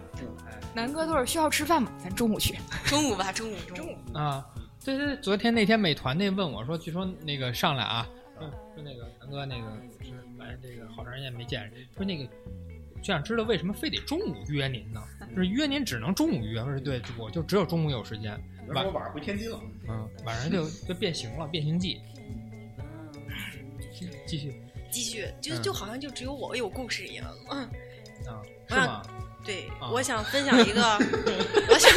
南哥都是需要吃饭吗？咱中午去。中午吧，中午中午。啊，对对，昨天那天美团那问我说，据说那个上来啊，说说那个南哥那个是来这个好长时间没见，说那个就想知道为什么非得中午约您呢？就是约您只能中午约，我说对，我就只有中午有时间，晚上回天津了，嗯晚上就就变形了，变形记。继续 继续，就嗯就好像就只有我有故事一样。嗯，啊，我想是吗？对，啊我想分享一个，我想，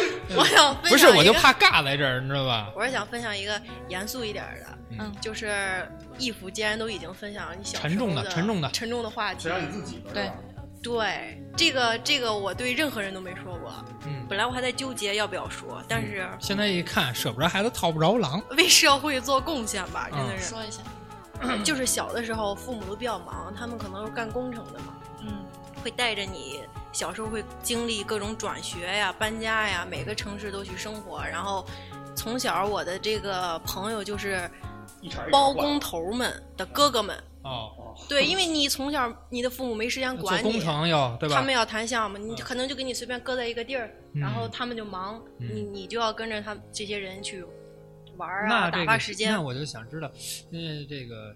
我想分享不是，我就怕尬在这儿，你知道吧？我是想分享一个严肃一点的，嗯。就是义父既然都已经分享了你小沉重时候的沉重的沉重的话题只，让你自己对。对这个这个我对任何人都没说过，嗯，本来我还在纠结要不要说，但是现在一看，舍不得孩子套不着狼。为社会做贡献吧，真的是，说一下，就是小的时候父母都比较忙，他们可能是干工程的嘛，嗯，会带着你，小时候会经历各种转学呀、搬家呀，每个城市都去生活。然后从小我的这个朋友就是包工头们的哥哥们，哦，对，因为你从小你的父母没时间管你。工程要对吧？他们要谈项目，你嗯可能就给你随便搁在一个地儿，然后嗯他们就忙，嗯你你就要跟着他这些人去玩啊，打那这个发时间那。我就想知道，那这个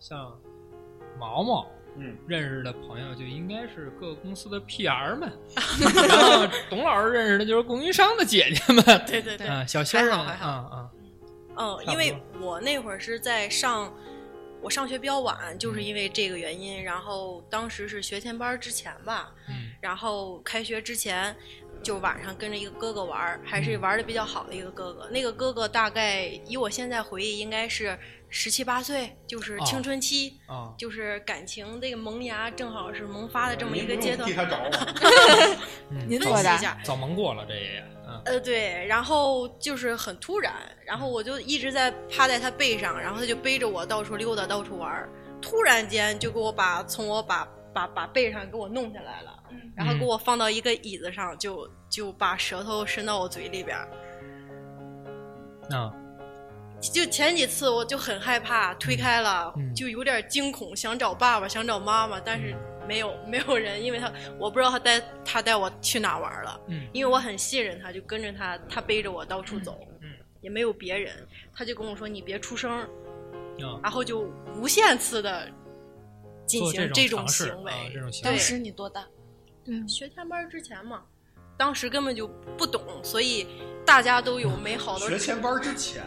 像毛毛嗯，认识的朋友就应该是各个公司的 PR 们，然后董老师认识的就是供应商的姐姐们，对对对，啊，小仙还好还好。啊啊，嗯，因为我那会儿是在上，我上学比较晚，就是因为这个原因。然后当时是学前班之前吧，嗯。然后开学之前，就晚上跟着一个哥哥玩，还是嗯。玩的比较好的一个哥哥。那个哥哥大概以我现在回忆，应该是十七八岁，就是青哦春期，啊，就是感情这个萌芽正好是萌发的这么一您不用个阶段 替。他找我，嗯您多大分析一？下，早萌过了这也，嗯呃，对，然后就是很突然，然后我就一直在趴在他背上，然后他就背着我到处溜达，到处玩儿。突然间就给我把从我把把把背上给我弄下来了，然后给嗯我放到一个椅子上，就就把舌头伸到我嘴里边儿。啊，就前几次我就很害怕，推开了，嗯。就有点惊恐，想找爸爸，想找妈妈，但是没有没有人，因为他我不知道他带他带我去哪玩了。嗯。因为我很信任他，就跟着他，他背着我到处走，嗯。也没有别人，他就跟我说你别出声然后就无限次的进行这种行为。啊，行为当时你多大？对学前班之前嘛，当时根本就不懂，所以大家都有美好的学前班之前，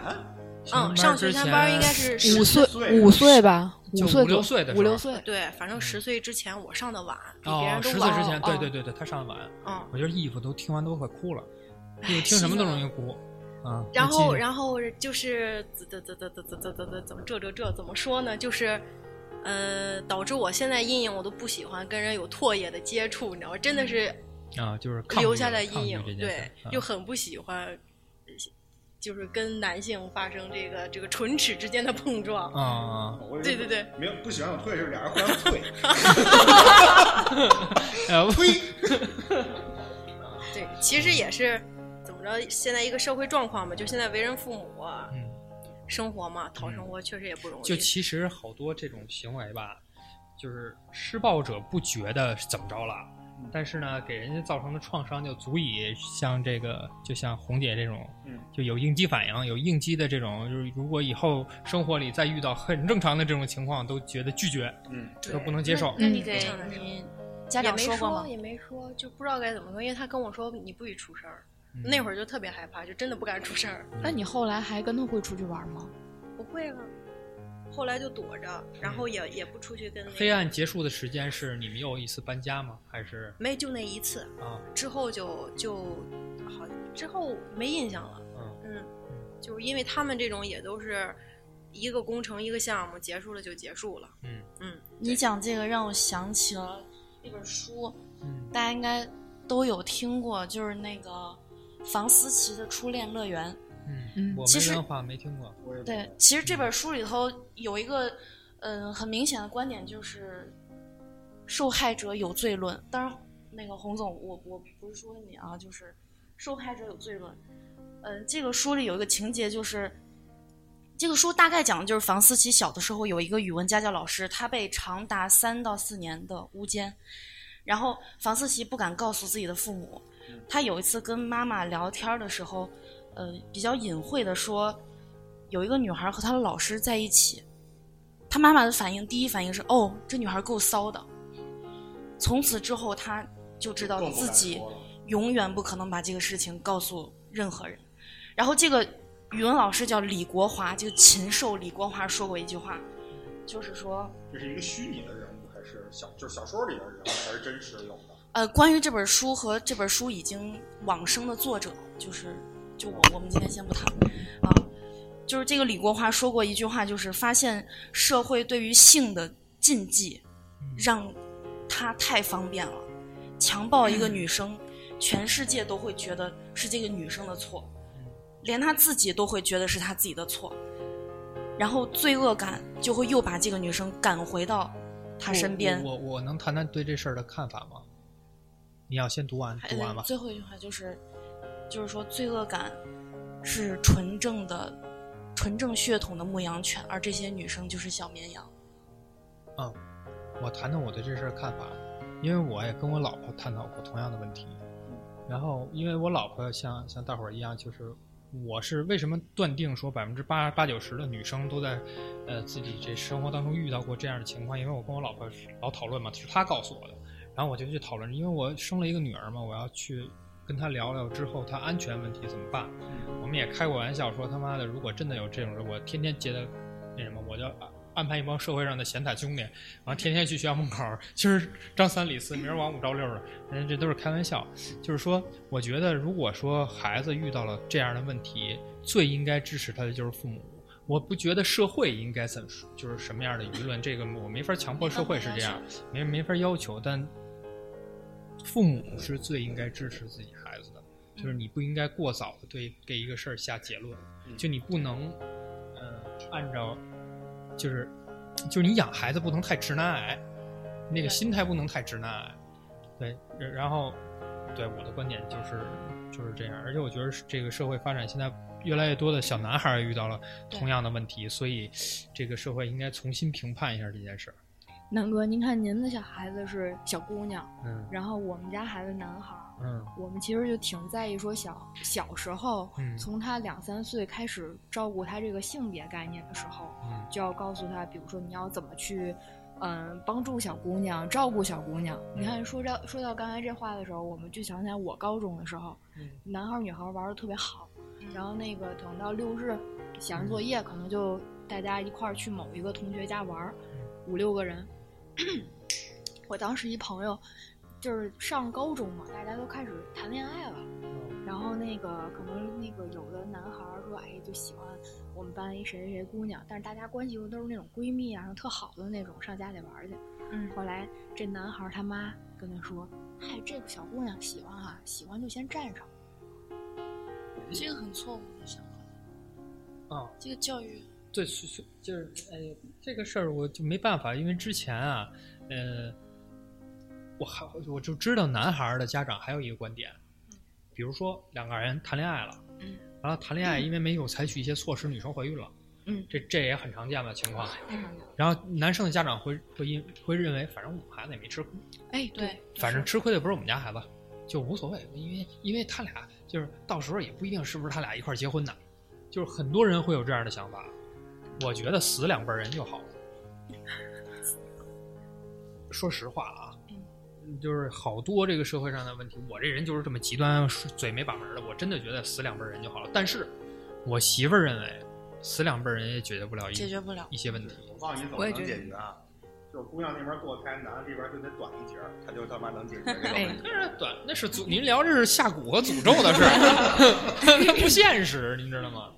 嗯，上学前班应该是十五岁岁五岁吧，五岁左五六岁的五六岁。对，反正十岁之前我上的晚，比别哦人，都晚。十岁之前，对哦对对对，他上的晚，嗯，我觉得衣服都听完都快哭了，哎义父听什么都容易哭啊。然后然后就是怎怎怎怎怎怎怎怎怎怎么这这这怎么说呢？就是。呃，导致我现在阴影，我都不喜欢跟人有唾液的接触，你知道吗？真的是啊，就是留下了抗拒来阴影，对就很不喜欢，就是跟男性发生这个这个唇齿之间的碰撞。啊对对对，没有不喜欢我退是俩人互相退，对，其实也是怎么着，现在一个社会状况嘛，就现在为人父母啊，嗯，生活嘛，讨生活确实也不容易。就其实好多这种行为吧，就是施暴者不觉得是怎么着了，但是呢，给人家造成的创伤就足以像这个，就像红姐这种，嗯，就有应激反应、有应激的这种，就是如果以后生活里再遇到很正常的这种情况，都觉得拒绝，嗯，都不能接受。那你给非常难受你家也没长过吗说，？也没说，就不知道该怎么说，因为他跟我说你不许出声儿，嗯那会儿就特别害怕，就真的不敢出声儿。那你后来还跟他会出去玩吗？不会了，后来就躲着，然后也也不出去跟那个黑暗结束的时间是你们又一次搬家吗？还是没就那一次，啊之后就就好之后没印象了。嗯嗯，就是因为他们这种也都是一个工程一个项目结束了就结束了。嗯嗯，你讲这个让我想起了一本书，嗯大家应该都有听过，就是那个房思琪的《初恋乐园》。嗯嗯我其实没文化没听过。我也对，其实这本书里头有一个，嗯、很明显的观点就是，受害者有罪论。当然，那个洪总，我我不是说你啊，就是受害者有罪论。嗯、这个书里有一个情节就是，这个书大概讲的就是房思琪小的时候有一个语文家教老师，他被长达三到四年的诬奸，然后房思琪不敢告诉自己的父母。他有一次跟妈妈聊天的时候，呃，比较隐晦的说，有一个女孩和她的老师在一起，她妈妈的反应，第一反应是哦，这女孩够骚的。从此之后，她就知道自己永远不可能把这个事情告诉任何人。然后这个语文老师叫李国华，就禽兽李国华说过一句话，就是说，这是一个虚拟的人物，还是小就是小说里的人物，还是真实有的？呃，关于这本书和这本书已经往生的作者，就是就我我们今天先不谈啊，就是这个李国华说过一句话，就是发现社会对于性的禁忌，让他太方便了，强暴一个女生，全世界都会觉得是这个女生的错，连他自己都会觉得是他自己的错，然后罪恶感就会又把这个女生赶回到他身边。我我我能谈谈对这事儿的看法吗？你要先读完，读完吧。最后一句话就是，就是说罪恶感是纯正的、纯正血统的牧羊犬，而这些女生就是小绵羊。嗯，我谈谈我对这事儿看法，因为我也跟我老婆探讨过同样的问题。然后，因为我老婆像像大伙儿一样，就是我是为什么断定说百分之八八九十的女生都在呃自己这生活当中遇到过这样的情况？因为我跟我老婆老讨论嘛，是她告诉我的，然后我就去讨论，因为我生了一个女儿嘛，我要去跟他聊聊之后他安全问题怎么办。我们也开过玩笑说他妈的，如果真的有这种人，我天天接他那什么，我就安排一帮社会上的闲谈兄弟，完了天天去学校门口儿，今儿张三李四，明儿王五赵六的，人家这都是开玩笑。就是说，我觉得如果说孩子遇到了这样的问题，最应该支持他的就是父母。我不觉得社会应该怎么说，就是什么样的舆论，这个我没法强迫社会是这样，没没法要求，但父母是最应该支持自己的。就是你不应该过早的对给一个事儿下结论，就你不能，呃，按照，就是，就是你养孩子不能太直男癌，那个心态不能太直男癌，对，然后，对我的观点就是就是这样，而且我觉得这个社会发展现在越来越多的小男孩儿遇到了同样的问题，所以这个社会应该重新评判一下这件事儿。南哥，您看您的小孩子是小姑娘，嗯。然后我们家孩子男孩儿，嗯。我们其实就挺在意说小小时候，嗯。从他两三岁开始照顾他这个性别概念的时候，嗯。就要告诉他，比如说你要怎么去，嗯，帮助小姑娘，照顾小姑娘。你看，说到说到刚才这话的时候，我们就想起来我高中的时候，嗯。男孩儿女孩儿玩的特别好，然后那个等到六日写完作业，可能就大家一块儿去某一个同学家玩儿，五六个人。我当时一朋友，就是上高中嘛，大家都开始谈恋爱了。然后那个可能那个有的男孩说，哎，就喜欢我们班一谁谁谁姑娘，但是大家关系又都是那种闺蜜啊，然后特好的那种，上家里玩去。嗯后来这男孩他妈跟他说，嗨，这个小姑娘喜欢哈、喜欢就先占上。这个很错误的想法。啊，这个教育，对，是是就是哎，这个事儿我就没办法，因为之前啊，呃，我还我就知道男孩儿的家长还有一个观点，比如说两个人谈恋爱了，嗯，然后谈恋爱因为没有采取一些措施，女生怀孕了，嗯这这也很常见的情况。然后男生的家长会会因会认为，反正我们孩子也没吃亏，哎，对，反正吃亏的不是我们家孩子，就无所谓，因为因为他俩就是到时候也不一定是不是他俩一块儿结婚的，就是很多人会有这样的想法。我觉得死两辈人就好了。说实话啊，就是好多这个社会上的问题，我这人就是这么极端，嘴没把门的，我真的觉得死两辈人就好了。但是我媳妇儿认为，死两辈人也解决不了一解决不了。一些问题。我告诉你怎么解决啊？就是姑娘那边堕胎，男的这边就得短一截儿，他就他妈能解决这个哎问题。那是短，那是诅，您聊这是下蛊和诅咒的事不现实，您知道吗？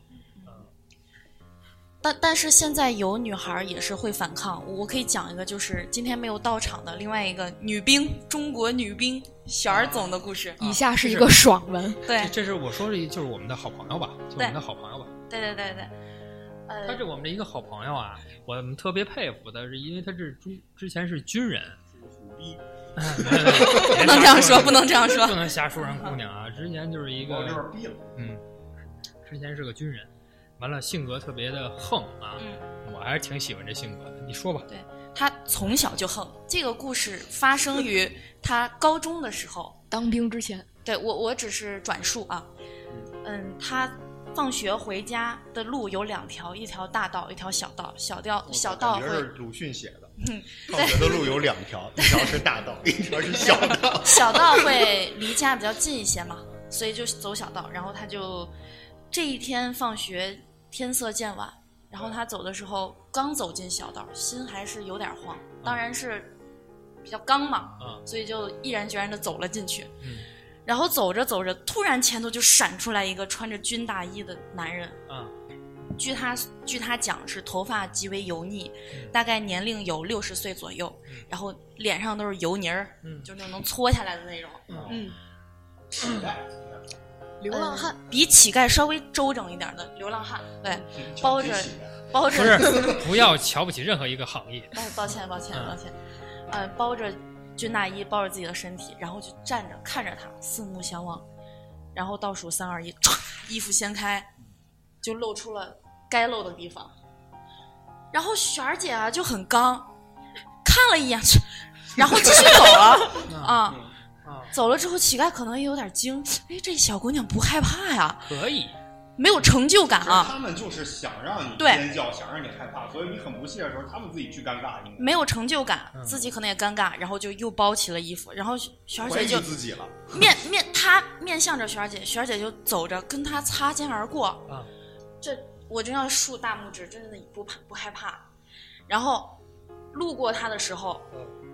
但但是现在有女孩也是会反抗，我可以讲一个，就是今天没有到场的另外一个女兵，中国女兵小儿总的故事。以下是一个爽文，对这这是我说的，就是我们的好朋友吧，就我们的好朋友吧。对对对对，呃，他是我们的一个好朋友啊，我们特别佩服的是，因为他是中之前是军人，虎逼，不 不能这样说，不能这样说不。能瞎说人姑娘啊。之前就是一个。嗯，之前是个军人，完了性格特别的横啊，嗯，我还是挺喜欢这性格的。你说吧，对他从小就横。这个故事发生于 他高中的时候。当兵之前，对我，我只是转述啊。嗯，他放学回家的路有两条，一条大道，一条小道。小道小道会是鲁迅写的。嗯放学的路有两条，一条是大道，一条是小道。小道会离家比较近一些嘛，所以就走小道。然后他就这一天放学，天色渐晚，然后他走的时候刚走进小道，心还是有点慌，当然是比较刚嘛，嗯所以就毅然决然的走了进去。嗯。然后走着走着，突然前头就闪出来一个穿着军大衣的男人，嗯，据他据他讲是头发极为油腻，嗯。大概年龄有六十岁左右，嗯。然后脸上都是油泥儿，嗯。就那种能搓下来的那种。嗯，流浪汉，呃比乞丐稍微周整一点的流浪汉，对，包着包着不是，不要瞧不起任何一个行业。哎抱歉抱歉嗯抱歉，呃，包着军大衣，包着自己的身体，然后就站着看着他，四目相望，然后倒数三二一，唰，衣服掀开，就露出了该露的地方。然后璇儿姐啊就很刚，看了一眼，然后继续走了 啊。啊，走了之后，乞丐可能也有点惊，哎，这小姑娘不害怕呀，可以，没有成就感啊。他们就是想让你尖叫，想让你害怕，所以你很不屑的时候，他们自己去尴尬，没有成就感，嗯自己可能也尴尬，然后就又包起了衣服，然后雪儿姐就自己了。面面她面向着雪儿姐，雪儿姐就走着跟她擦肩而过，啊。这我真要竖大拇指，真的不怕不害怕。然后路过她的时候，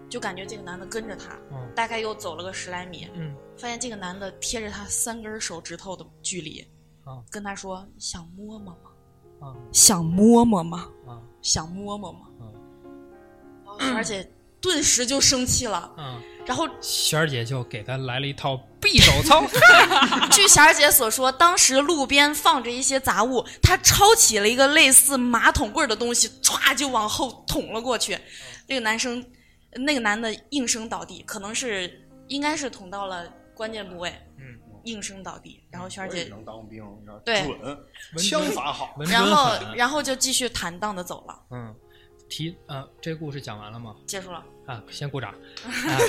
就感觉这个男的跟着她，嗯大概又走了个十来米，嗯发现这个男的贴着她三根手指头的距离，啊跟她说想摸摸吗？啊想摸摸吗？啊想摸摸吗？嗯然后璇儿姐顿时就生气了，啊！然后璇儿姐就给他来了一套匕首操，据霞儿姐所说，当时路边放着一些杂物，她抄起了一个类似马桶棍儿的东西，歘就往后捅了过去。那个男生，那个男的应声倒地，可能是应该是捅到了关键部位，嗯，应声倒地。然后轩儿姐，能当兵，你知道对准，枪法好。然后然后就继续坦荡的走了，嗯，提呃，这个故事讲完了吗？结束了。啊，先鼓掌。啊、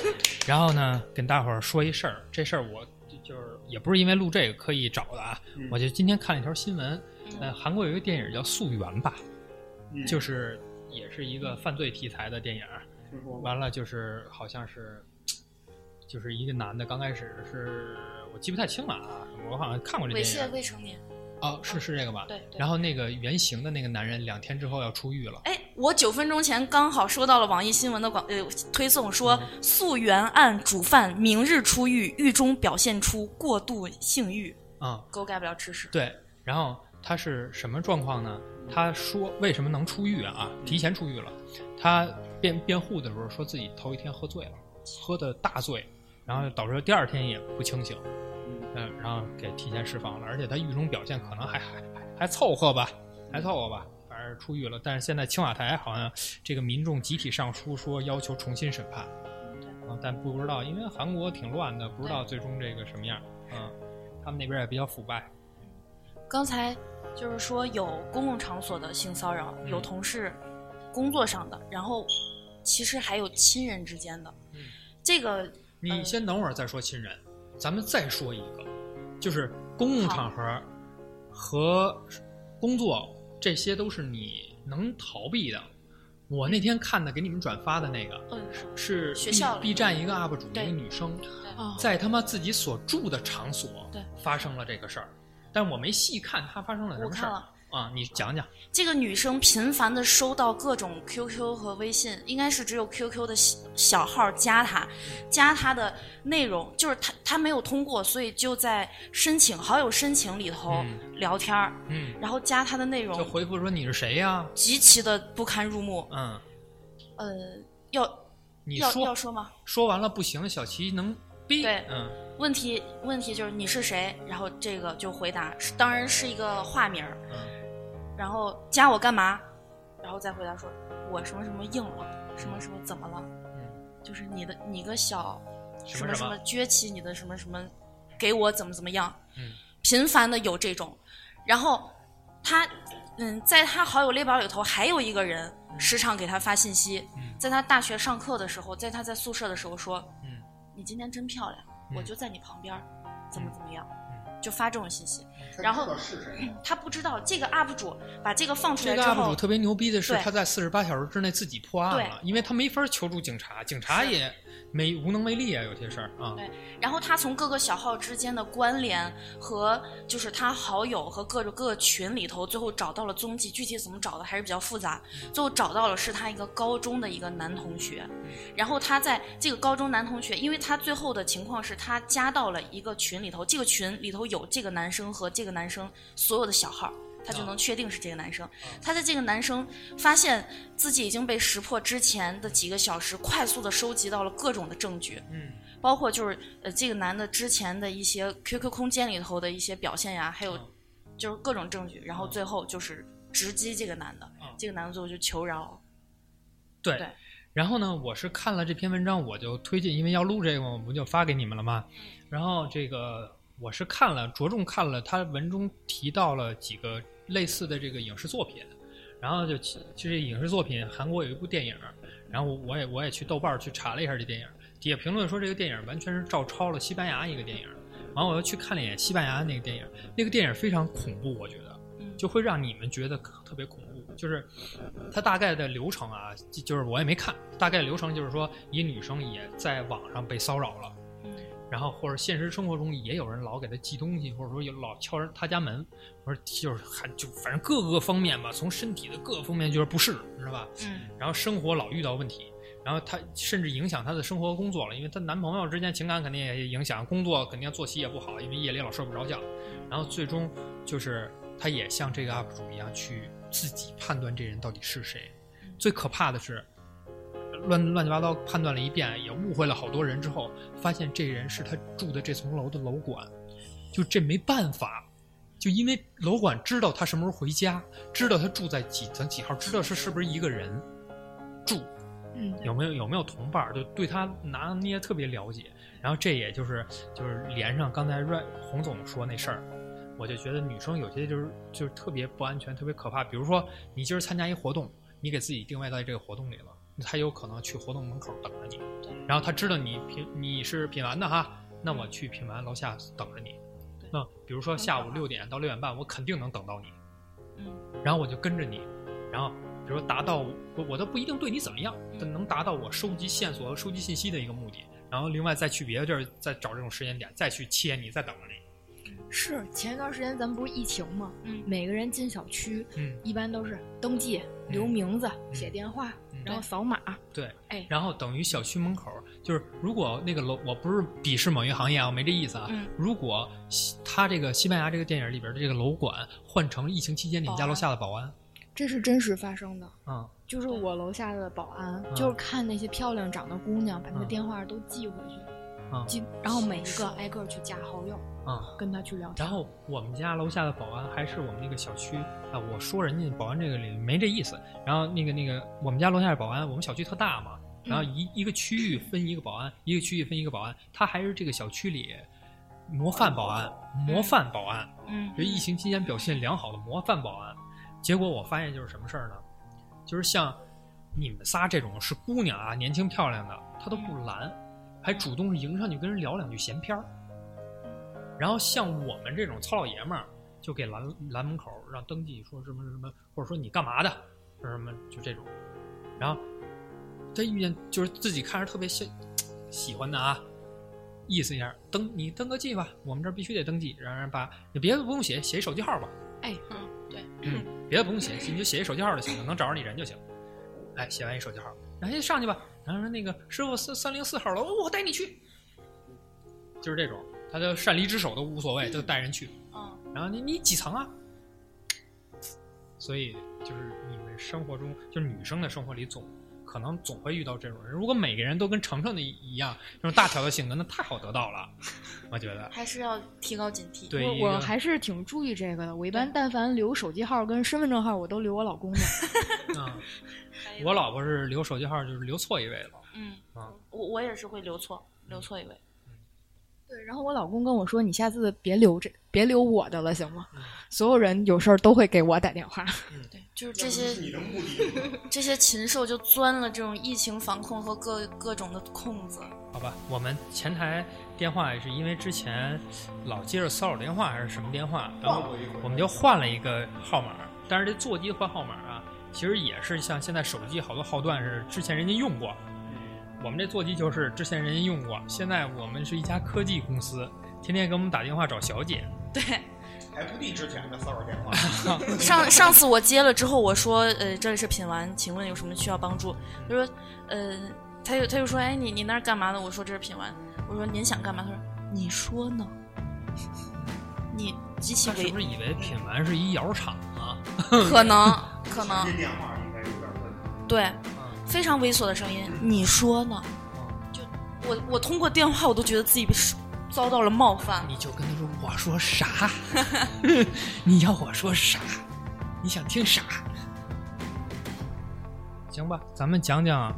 然后呢，跟大伙儿说一事儿，这事儿我就就是也不是因为录这个刻意找的啊，嗯我就今天看了一条新闻，呃，韩国有一个电影叫《溯源》吧，嗯就是也是一个犯罪题材的电影儿，听说过完了就是好像是，就是一个男的，刚开始是我记不太清了啊，我好像看过这猥亵电影。未成年，哦，是是这个吧？对对然后那个原型的那个男人两天之后要出狱了。哎，我九分钟前刚好收到了网易新闻的广呃推送，说嗯溯源案主犯明日出狱，狱中表现出过度性欲，啊、狗改不了吃屎。对，然后他是什么状况呢？他说为什么能出狱啊？提前出狱了。他辩辩护的时候说自己头一天喝醉了，喝的大醉，然后导致第二天也不清醒，嗯，然后给提前释放了。而且他狱中表现可能还还还还凑合吧，还凑合吧，反正出狱了。但是现在青瓦台好像这个民众集体上书说要求重新审判，啊，但不知道，因为韩国挺乱的，不知道最终这个什么样。嗯，他们那边也比较腐败。刚才就是说有公共场所的性骚扰，嗯有同事工作上的，然后其实还有亲人之间的。嗯。这个你先等会儿再说亲人，咱们再说一个，就是公共场合和工作，这些都是你能逃避的。我那天看的给你们转发的那个嗯是学校 B 站一个 UP 主，一个女生，啊，在他妈自己所住的场所发生了这个事儿，但我没细看她发生了什么事儿啊，你讲讲。这个女生频繁的收到各种 QQ 和微信，应该是只有 QQ 的小小号加她，加她的内容就是她她没有通过，所以就在申请好友申请里头嗯聊天儿，嗯，然后加她的内容就回复说你是谁呀？极其的不堪入目。嗯，呃，要要你说要说吗？说完了不行，小齐能逼。对嗯问题问题就是你是谁？然后这个就回答，是当然是一个化名儿，嗯然后加我干嘛？然后再回答说，我什么什么硬了，什么什么怎么了？嗯，就是你的你个小什么什么撅起你的什么什么，给我怎么怎么样？嗯，频繁的有这种，然后他嗯，在他好友列表里头还有一个人时常给他发信息，嗯在他大学上课的时候，在他在宿舍的时候说，嗯你今天真漂亮，嗯我就在你旁边，怎么怎么样，嗯就发这种信息。然后他不知道这个 UP 主把这个放出来这个，UP 主特别牛逼的是，他在四十八小时之内自己破案了，因为他没法求助警察，警察也没无能为力啊，有些事儿啊。对然后他从各个小号之间的关联和就是他好友和各种各个群里头，最后找到了踪迹。具体怎么找的还是比较复杂。最后找到了是他一个高中的一个男同学，然后他在这个高中男同学，因为他最后的情况是他加到了一个群里头，这个群里头有这个男生和这个男生所有的小号。他就能确定是这个男生。他在这个男生发现自己已经被识破之前的几个小时，快速的收集到了各种的证据，嗯包括就是呃这个男的之前的一些 QQ 空间里头的一些表现呀，还有嗯就是各种证据，然后最后就是直击这个男的，嗯这个男的最后就求饶。对对然后呢，我是看了这篇文章，我就推荐，因为要录这个，我不就发给你们了吗？然后这个我是看了，着重看了他文中提到了几个类似的这个影视作品，然后就其其实影视作品，韩国有一部电影，然后我也我也去豆瓣儿去查了一下这电影，底下评论说这个电影完全是照抄了西班牙一个电影，然后我又去看了一眼西班牙那个电影，那个电影非常恐怖，我觉得。嗯，就会让你们觉得特别恐怖。就是它大概的流程啊，就就是我也没看，大概流程就是说，一女生也在网上被骚扰了，嗯然后或者现实生活中也有人老给他寄东西，或者说有老敲人他家门，或者就是还就反正各个方面吧，从身体的各个方面就是不适，你知道吧？嗯然后生活老遇到问题，然后她甚至影响她的生活和工作了，因为她男朋友之间情感肯定也影响，工作肯定作息也不好，因为夜里老睡不着觉，然后最终就是她也像这个 UP 主一样去自己判断这人到底是谁。最可怕的是，乱乱七八糟判断了一遍，也误会了好多人之后，发现这人是他住的这层楼的楼管，就这没办法。就因为楼管知道他什么时候回家，知道他住在几层几号，知道是是不是一个人住，嗯，有没有有没有同伴儿，就对他拿捏特别了解。然后这也就是就是连上刚才阮洪总说那事儿，我就觉得女生有些就是就是特别不安全，特别可怕。比如说你今儿参加一活动，你给自己定位在这个活动里了，他有可能去活动门口等着你，然后他知道你品你是品完的哈，那我去品完楼下等着你。那比如说下午六点到六点半，我肯定能等到你。嗯然后我就跟着你，然后比如说达到我我都不一定对你怎么样，但能达到我收集线索和收集信息的一个目的。然后另外再去别的地儿再找这种时间点再去切你，再等着你。是前一段时间咱们不是疫情吗？嗯每个人进小区嗯，一般都是登记、留名字、写电话，嗯然后扫码。对，哎然后等于小区门口就是，如果那个楼，我不是鄙视某一个行业啊，我没这意思啊。嗯如果西他这个西班牙这个电影里边的这个楼管换成疫情期间你们家楼下的保安，这是真实发生的。嗯，就是我楼下的保安，嗯就是看那些漂亮长的姑娘，把那嗯电话都寄回去，嗯寄，然后每一个挨个去加好友，嗯，跟他去聊天。然后我们家楼下的保安还是我们那个小区啊，我说人家保安这个里没这意思。然后那个那个我们家楼下的保安，我们小区特大嘛，然后一一个区域分一个保安，一个区域分一个保安，他还是这个小区里模范保安，模范保安，嗯这疫情期间表现良好的模范保安。结果我发现就是什么事儿呢？就是像你们仨这种是姑娘啊，年轻漂亮的，她都不拦，还主动迎上去跟人聊两句闲篇儿。然后像我们这种糙老爷们儿，就给拦拦门口让登记，说什么什么，或者说你干嘛的，说什么就这种。然后他遇见就是自己看着特别喜喜欢的啊，意思一下登你登个记吧，我们这儿必须得登记，让人把你别的不用写，写手机号吧。哎，嗯，对，嗯，别的不用写，你就写一手机号就行了，能找着你人就行。哎，写完一手机号，然后就上去吧。然后说那个师傅三三零四号楼，哦我带你去。就是这种，他就擅离职守都无所谓，就带人去。嗯，然后你你几层啊？所以就是你们生活中，就是女生的生活里总可能总会遇到这种人。如果每个人都跟程程的一一样，这种大条的性格，那太好得到了，我觉得。还是要提高警惕。对，我我还是挺注意这个的。我一般但凡留手机号跟身份证号，我都留我老公的。啊、我老婆是留手机号，就是留错一位了。嗯啊，我我也是会留错，留错一位。对，然后我老公跟我说：“你下次别留这，别留我的了，行吗？嗯所有人有事儿都会给我打电话。对，就是这这些是你的目的。这些禽兽就钻了这种疫情防控和各各种的空子。好吧，我们前台电话也是因为之前老接着骚扰电话还是什么电话，然后我们就换了一个号码。但是这座机换号码啊，其实也是像现在手机好多号段是之前人家用过，我们这座机就是之前人家用过。现在我们是一家科技公司，天天给我们打电话找小姐，对，还不敌之前的骚扰电话。上上次我接了之后，我说，呃，这里是品玩，请问有什么需要帮助？他说，呃，他又他又说，哎，你你那儿干嘛呢？我说这是品玩。我说您想干嘛？他说你说呢？你极其他是不是以为品玩是一窑厂啊？可能 可能接电话应该有点问题。对嗯非常猥琐的声音。你说呢？就我我通过电话我都觉得自己被遭到了冒犯。你就跟他说我说啥？你要我说啥？你想听啥？行吧，咱们讲讲，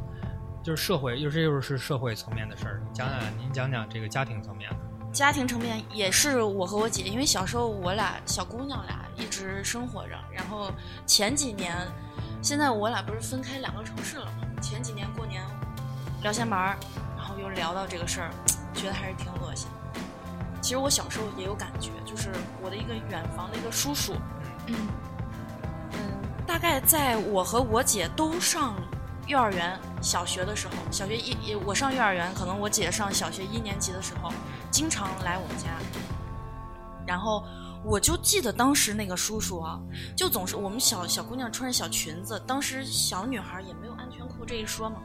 就是社会，又这又是社会层面的事儿。讲讲，您讲讲这个家庭层面的。家庭层面也是我和我姐，因为小时候我俩小姑娘俩一直生活着，然后前几年，现在我俩不是分开两个城市了吗？前几年过年聊闲玩儿，然后又聊到这个事儿，觉得还是挺恶心。其实我小时候也有感觉，就是我的一个远房的一个叔叔，嗯，嗯，大概在我和我姐都上幼儿园、小学的时候，小学一一我上幼儿园，可能我姐上小学一年级的时候，经常来我们家。然后我就记得当时那个叔叔啊，就总是我们小小姑娘穿着小裙子，当时小女孩也没有这一说嘛，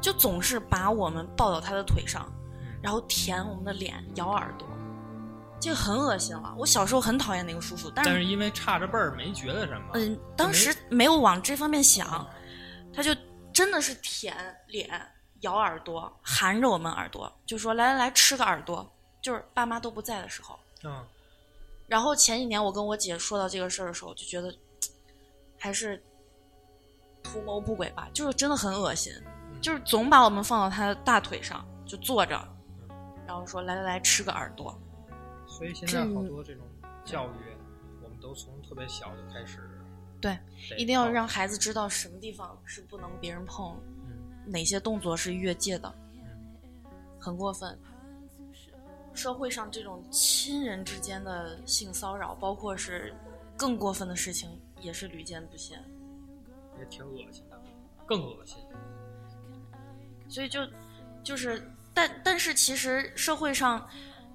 就总是把我们抱到他的腿上，然后舔我们的脸、咬耳朵，这个很恶心了。我小时候很讨厌那个叔叔，但是但是因为差着辈儿，没觉得什么。嗯，当时没有往这方面想，他就真的是舔脸、咬耳朵，含着我们耳朵，就说来来来吃个耳朵，就是爸妈都不在的时候。嗯，然后前几年我跟我姐说到这个事儿的时候，就觉得还是图谋不轨吧，就是真的很恶心，就是总把我们放到他的大腿上就坐着，然后说来来来吃个耳朵。所以现在好多这种教育，我们都从特别小就开始。对，一定要让孩子知道什么地方是不能别人碰，嗯哪些动作是越界的，很过分。社会上这种亲人之间的性骚扰，包括是更过分的事情，也是屡见不鲜。也挺恶心的，更恶心。所以就就是，但但是其实社会上，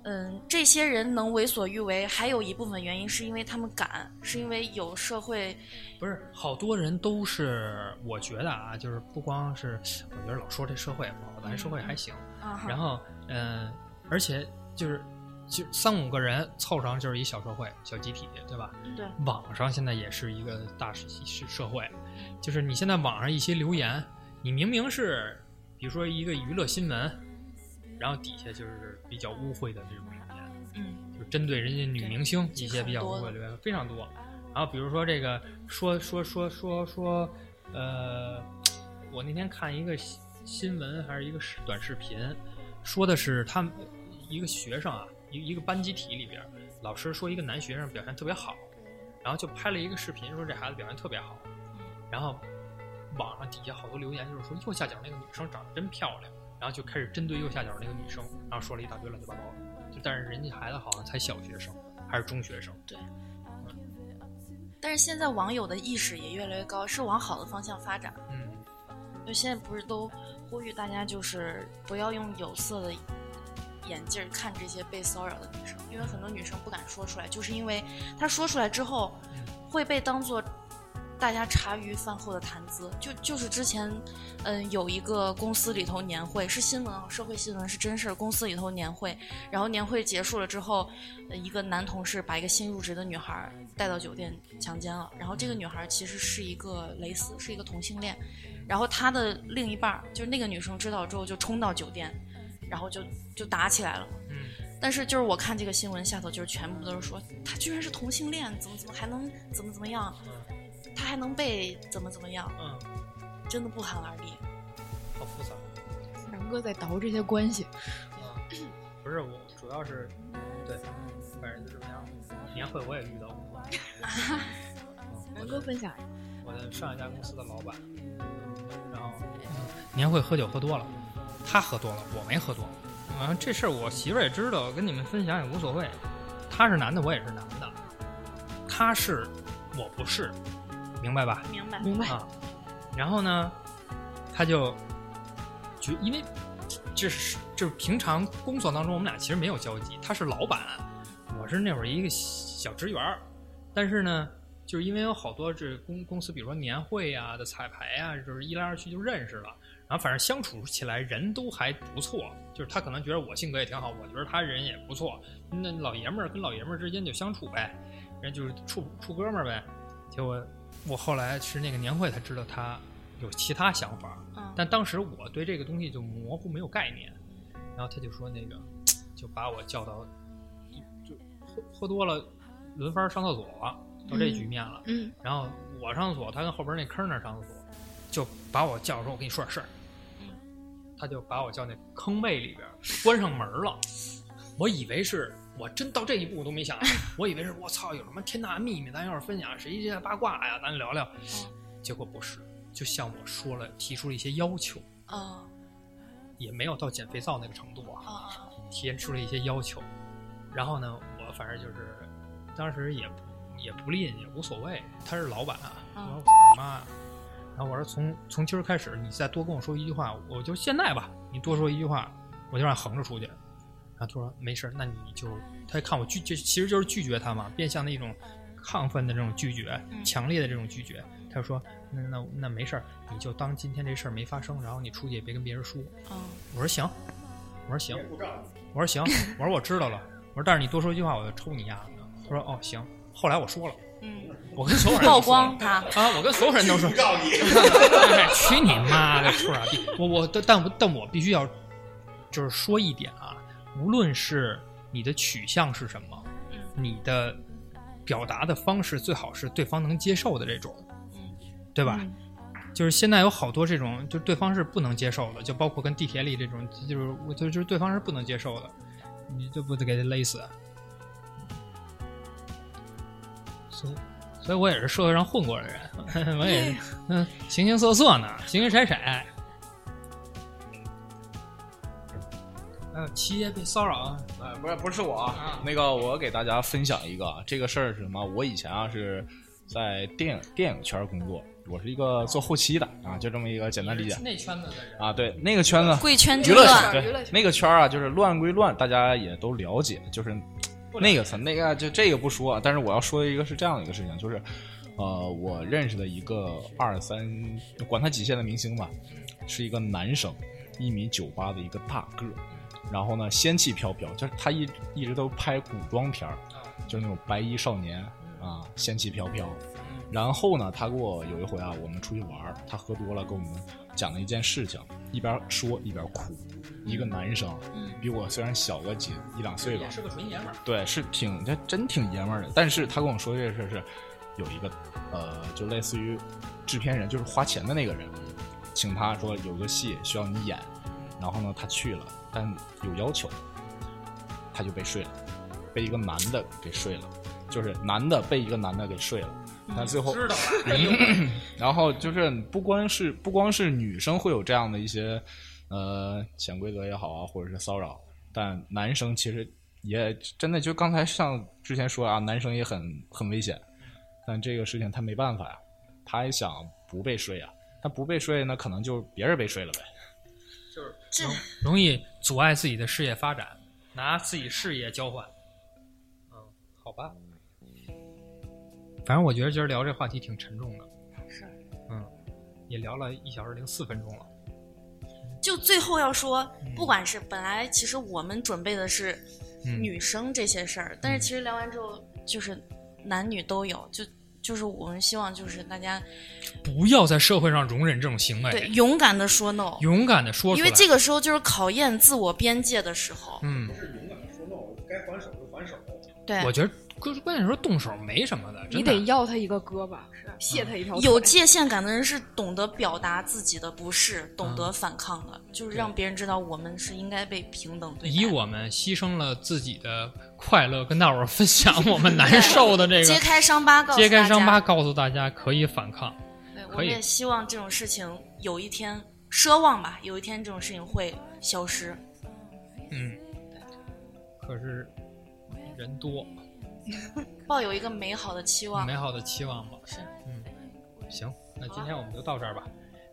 嗯，这些人能为所欲为，还有一部分原因是因为他们敢，是因为有社会不是，好多人都是，我觉得啊，就是不光是，我觉得老说这社会不好，咱社会还行。啊然后，嗯、而且就是，就三五个人凑上就是一小社会、小集体，对吧？对网上现在也是一个大社是社会，就是你现在网上一些留言，你明明是，比如说一个娱乐新闻，然后底下就是比较污秽的这种留言，嗯就针对人家女明星一些比较污秽的留言非常多。然后比如说这个说说说说说，呃，我那天看一个新新闻还是一个视短视频，说的是他们一个学生啊，一一个班集体里边，老师说一个男学生表现特别好，然后就拍了一个视频说这孩子表现特别好，然后网上底下好多留言就是说右下角那个女生长得真漂亮，然后就开始针对右下角那个女生，然后说了一大堆乱七八糟的，就但是人家孩子好像才小学生还是中学生，对。但是现在网友的意识也越来越高，是往好的方向发展。嗯，就现在不是都呼吁大家就是不要用有色的眼镜看这些被骚扰的女生，因为很多女生不敢说出来，就是因为她说出来之后，会被当做大家茶余饭后的谈资。就就是之前，嗯，有一个公司里头年会是新闻啊，社会新闻是真事儿。公司里头年会，然后年会结束了之后，呃一个男同事把一个新入职的女孩儿带到酒店强奸了。然后这个女孩儿其实是一个蕾丝，是一个同性恋。然后他的另一半儿就是那个女生知道之后就冲到酒店，然后就就打起来了。嗯，但是就是我看这个新闻下头，就是全部都是说他居然是同性恋，怎么怎么还能怎么怎么样，他还能被怎么怎么样，嗯，真的不寒而栗。好复杂。南哥在倒这些关系，啊，不是我，主要是对，反正就这么样。年会我也遇到过，嗯南哥分享一下。我的上一家公司的老板，然后、年会喝酒喝多了，他喝多了，我没喝多。完、这事儿我媳妇儿也知道，跟你们分享也无所谓。他是男的，我也是男的，他是，我不是，明白吧？明白？明白。啊，然后呢，他就就因为这是就是平常工作当中我们俩其实没有交集，他是老板，我是那会儿一个小职员儿，但是呢，就是因为有好多这公公司，比如说年会呀、的彩排呀，就是一来二去就认识了，然后反正相处起来人都还不错，就是他可能觉得我性格也挺好，我觉得他人也不错，那老爷们儿跟老爷们儿之间就相处呗，人就是处处哥们儿呗，结果我后来是那个年会才知道他有其他想法，嗯但当时我对这个东西就模糊没有概念，然后他就说那个就把我叫到，就喝喝多了，轮番上厕所，到这局面了。嗯，然后我上厕所，他跟后边那坑那儿上厕所，就把我叫说：“我跟你说点事儿。”他就把我叫那坑位里边，关上门了。我以为是我真到这一步我都没想，我以为是我操有什么天大秘密，咱要是分享谁家八卦呀，咱聊聊。结果不是，就像我说了，提出了一些要求，啊也没有到减肥皂那个程度啊。哦提出了一些要求，然后呢，我反正就是当时也不也不吝，也无所谓。他是老板啊，我说我妈！然后我说从从今儿开始，你再多跟我说一句话，我就现在吧，你多说一句话，我就让你横着出去。然后他说没事儿，那你就他看我拒，就其实就是拒绝他嘛，变相的一种亢奋的这种拒绝，嗯强烈的这种拒绝。他就说那那那没事儿，你就当今天这事儿没发生，然后你出去也别跟别人说。哦我说行，我说行。我说行，我说我知道了，我说但是你多说一句话，我就抽你丫的。他说哦行，后来我说了，嗯，我跟所有人 曝光他，啊，我跟所有人都说不，照你。哎去你妈的，臭傻逼！我我但但但我必须要就是说一点啊，无论是你的取向是什么，嗯你的表达的方式最好是对方能接受的这种，对吧？嗯就是现在有好多这种，就对方是不能接受的，就包括跟地铁里这种，就是我就就是对方是不能接受的，你就不得给他勒死。所以，所以我也是社会上混过的人，我也是，嗯，形形色色呢，形形色色。七爷被骚扰啊，哎，不是不是我啊啊，那个我给大家分享一个啊这个事儿是什么？我以前啊是在电影电影圈工作，我是一个做后期的啊，就这么一个简单理解那圈子的人啊。对，那个圈子贵圈娱乐圈，娱乐圈对那个圈啊，就是乱归乱，大家也都了解，就是那个层那个就这个不说，啊但是我要说的一个是这样的一个事情，就是呃，我认识的一个二三，管他几线的明星吧，是一个男生，一米九八的一个大个儿，然后呢仙气飘飘，就是他一一直都拍古装片儿，就是那种白衣少年啊，仙气飘飘。然后呢，他给我有一回啊，我们出去玩儿，他喝多了，跟我们讲了一件事情，一边说一边哭。一个男生，比我虽然小个几一两岁吧也，是个纯爷们儿。对，是挺这真挺爷们儿的。但是他跟我说这个事儿是，有一个呃，就类似于制片人，就是花钱的那个人，请他说有个戏需要你演，然后呢他去了，但有要求，他就被睡了，被一个男的给睡了，就是男的被一个男的给睡了，但最后知道了，然后就是不光是不光是女生会有这样的一些呃潜规则也好啊，或者是骚扰，但男生其实也真的就刚才像之前说啊，男生也很很危险，但这个事情他没办法呀，他也想不被睡啊，他不被睡那可能就别人被睡了呗。就是容容易阻碍自己的事业发展，拿自己事业交换。嗯，好吧。反正我觉得今儿聊这话题挺沉重的，是，嗯，也聊了一小时零四分钟了。就最后要说，嗯不管是本来其实我们准备的是嗯女生这些事儿，但是其实聊完之后，就是男女都有，就就是我们希望就是大家不要在社会上容忍这种行为，对勇敢的说 no，勇敢的说出来。因为这个时候就是考验自我边界的时候。嗯，是勇敢的说 no，该还手就还手。对，我觉得关关键时候动手没什么的，你得要他一个胳膊，卸他一条。有界限感的人是懂得表达自己的不适，懂嗯得反抗的，就是让别人知道我们是应该被平等对待。以我们牺牲了自己的快乐跟大伙儿分享我们难受的这个揭，开伤疤，告诉揭开伤疤，告诉大家可以反抗。对，我们也希望这种事情有一天，奢望吧，有一天这种事情会消失。嗯，可是人多，抱有一个美好的期望美。好的期望吧。是，嗯，行，那今天我们就到这儿吧。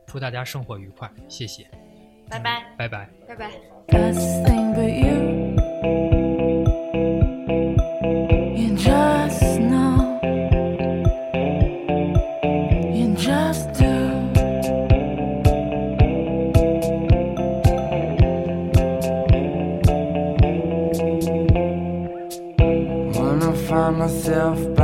祝大家生活愉快，谢谢，拜拜。拜拜。拜拜。Myself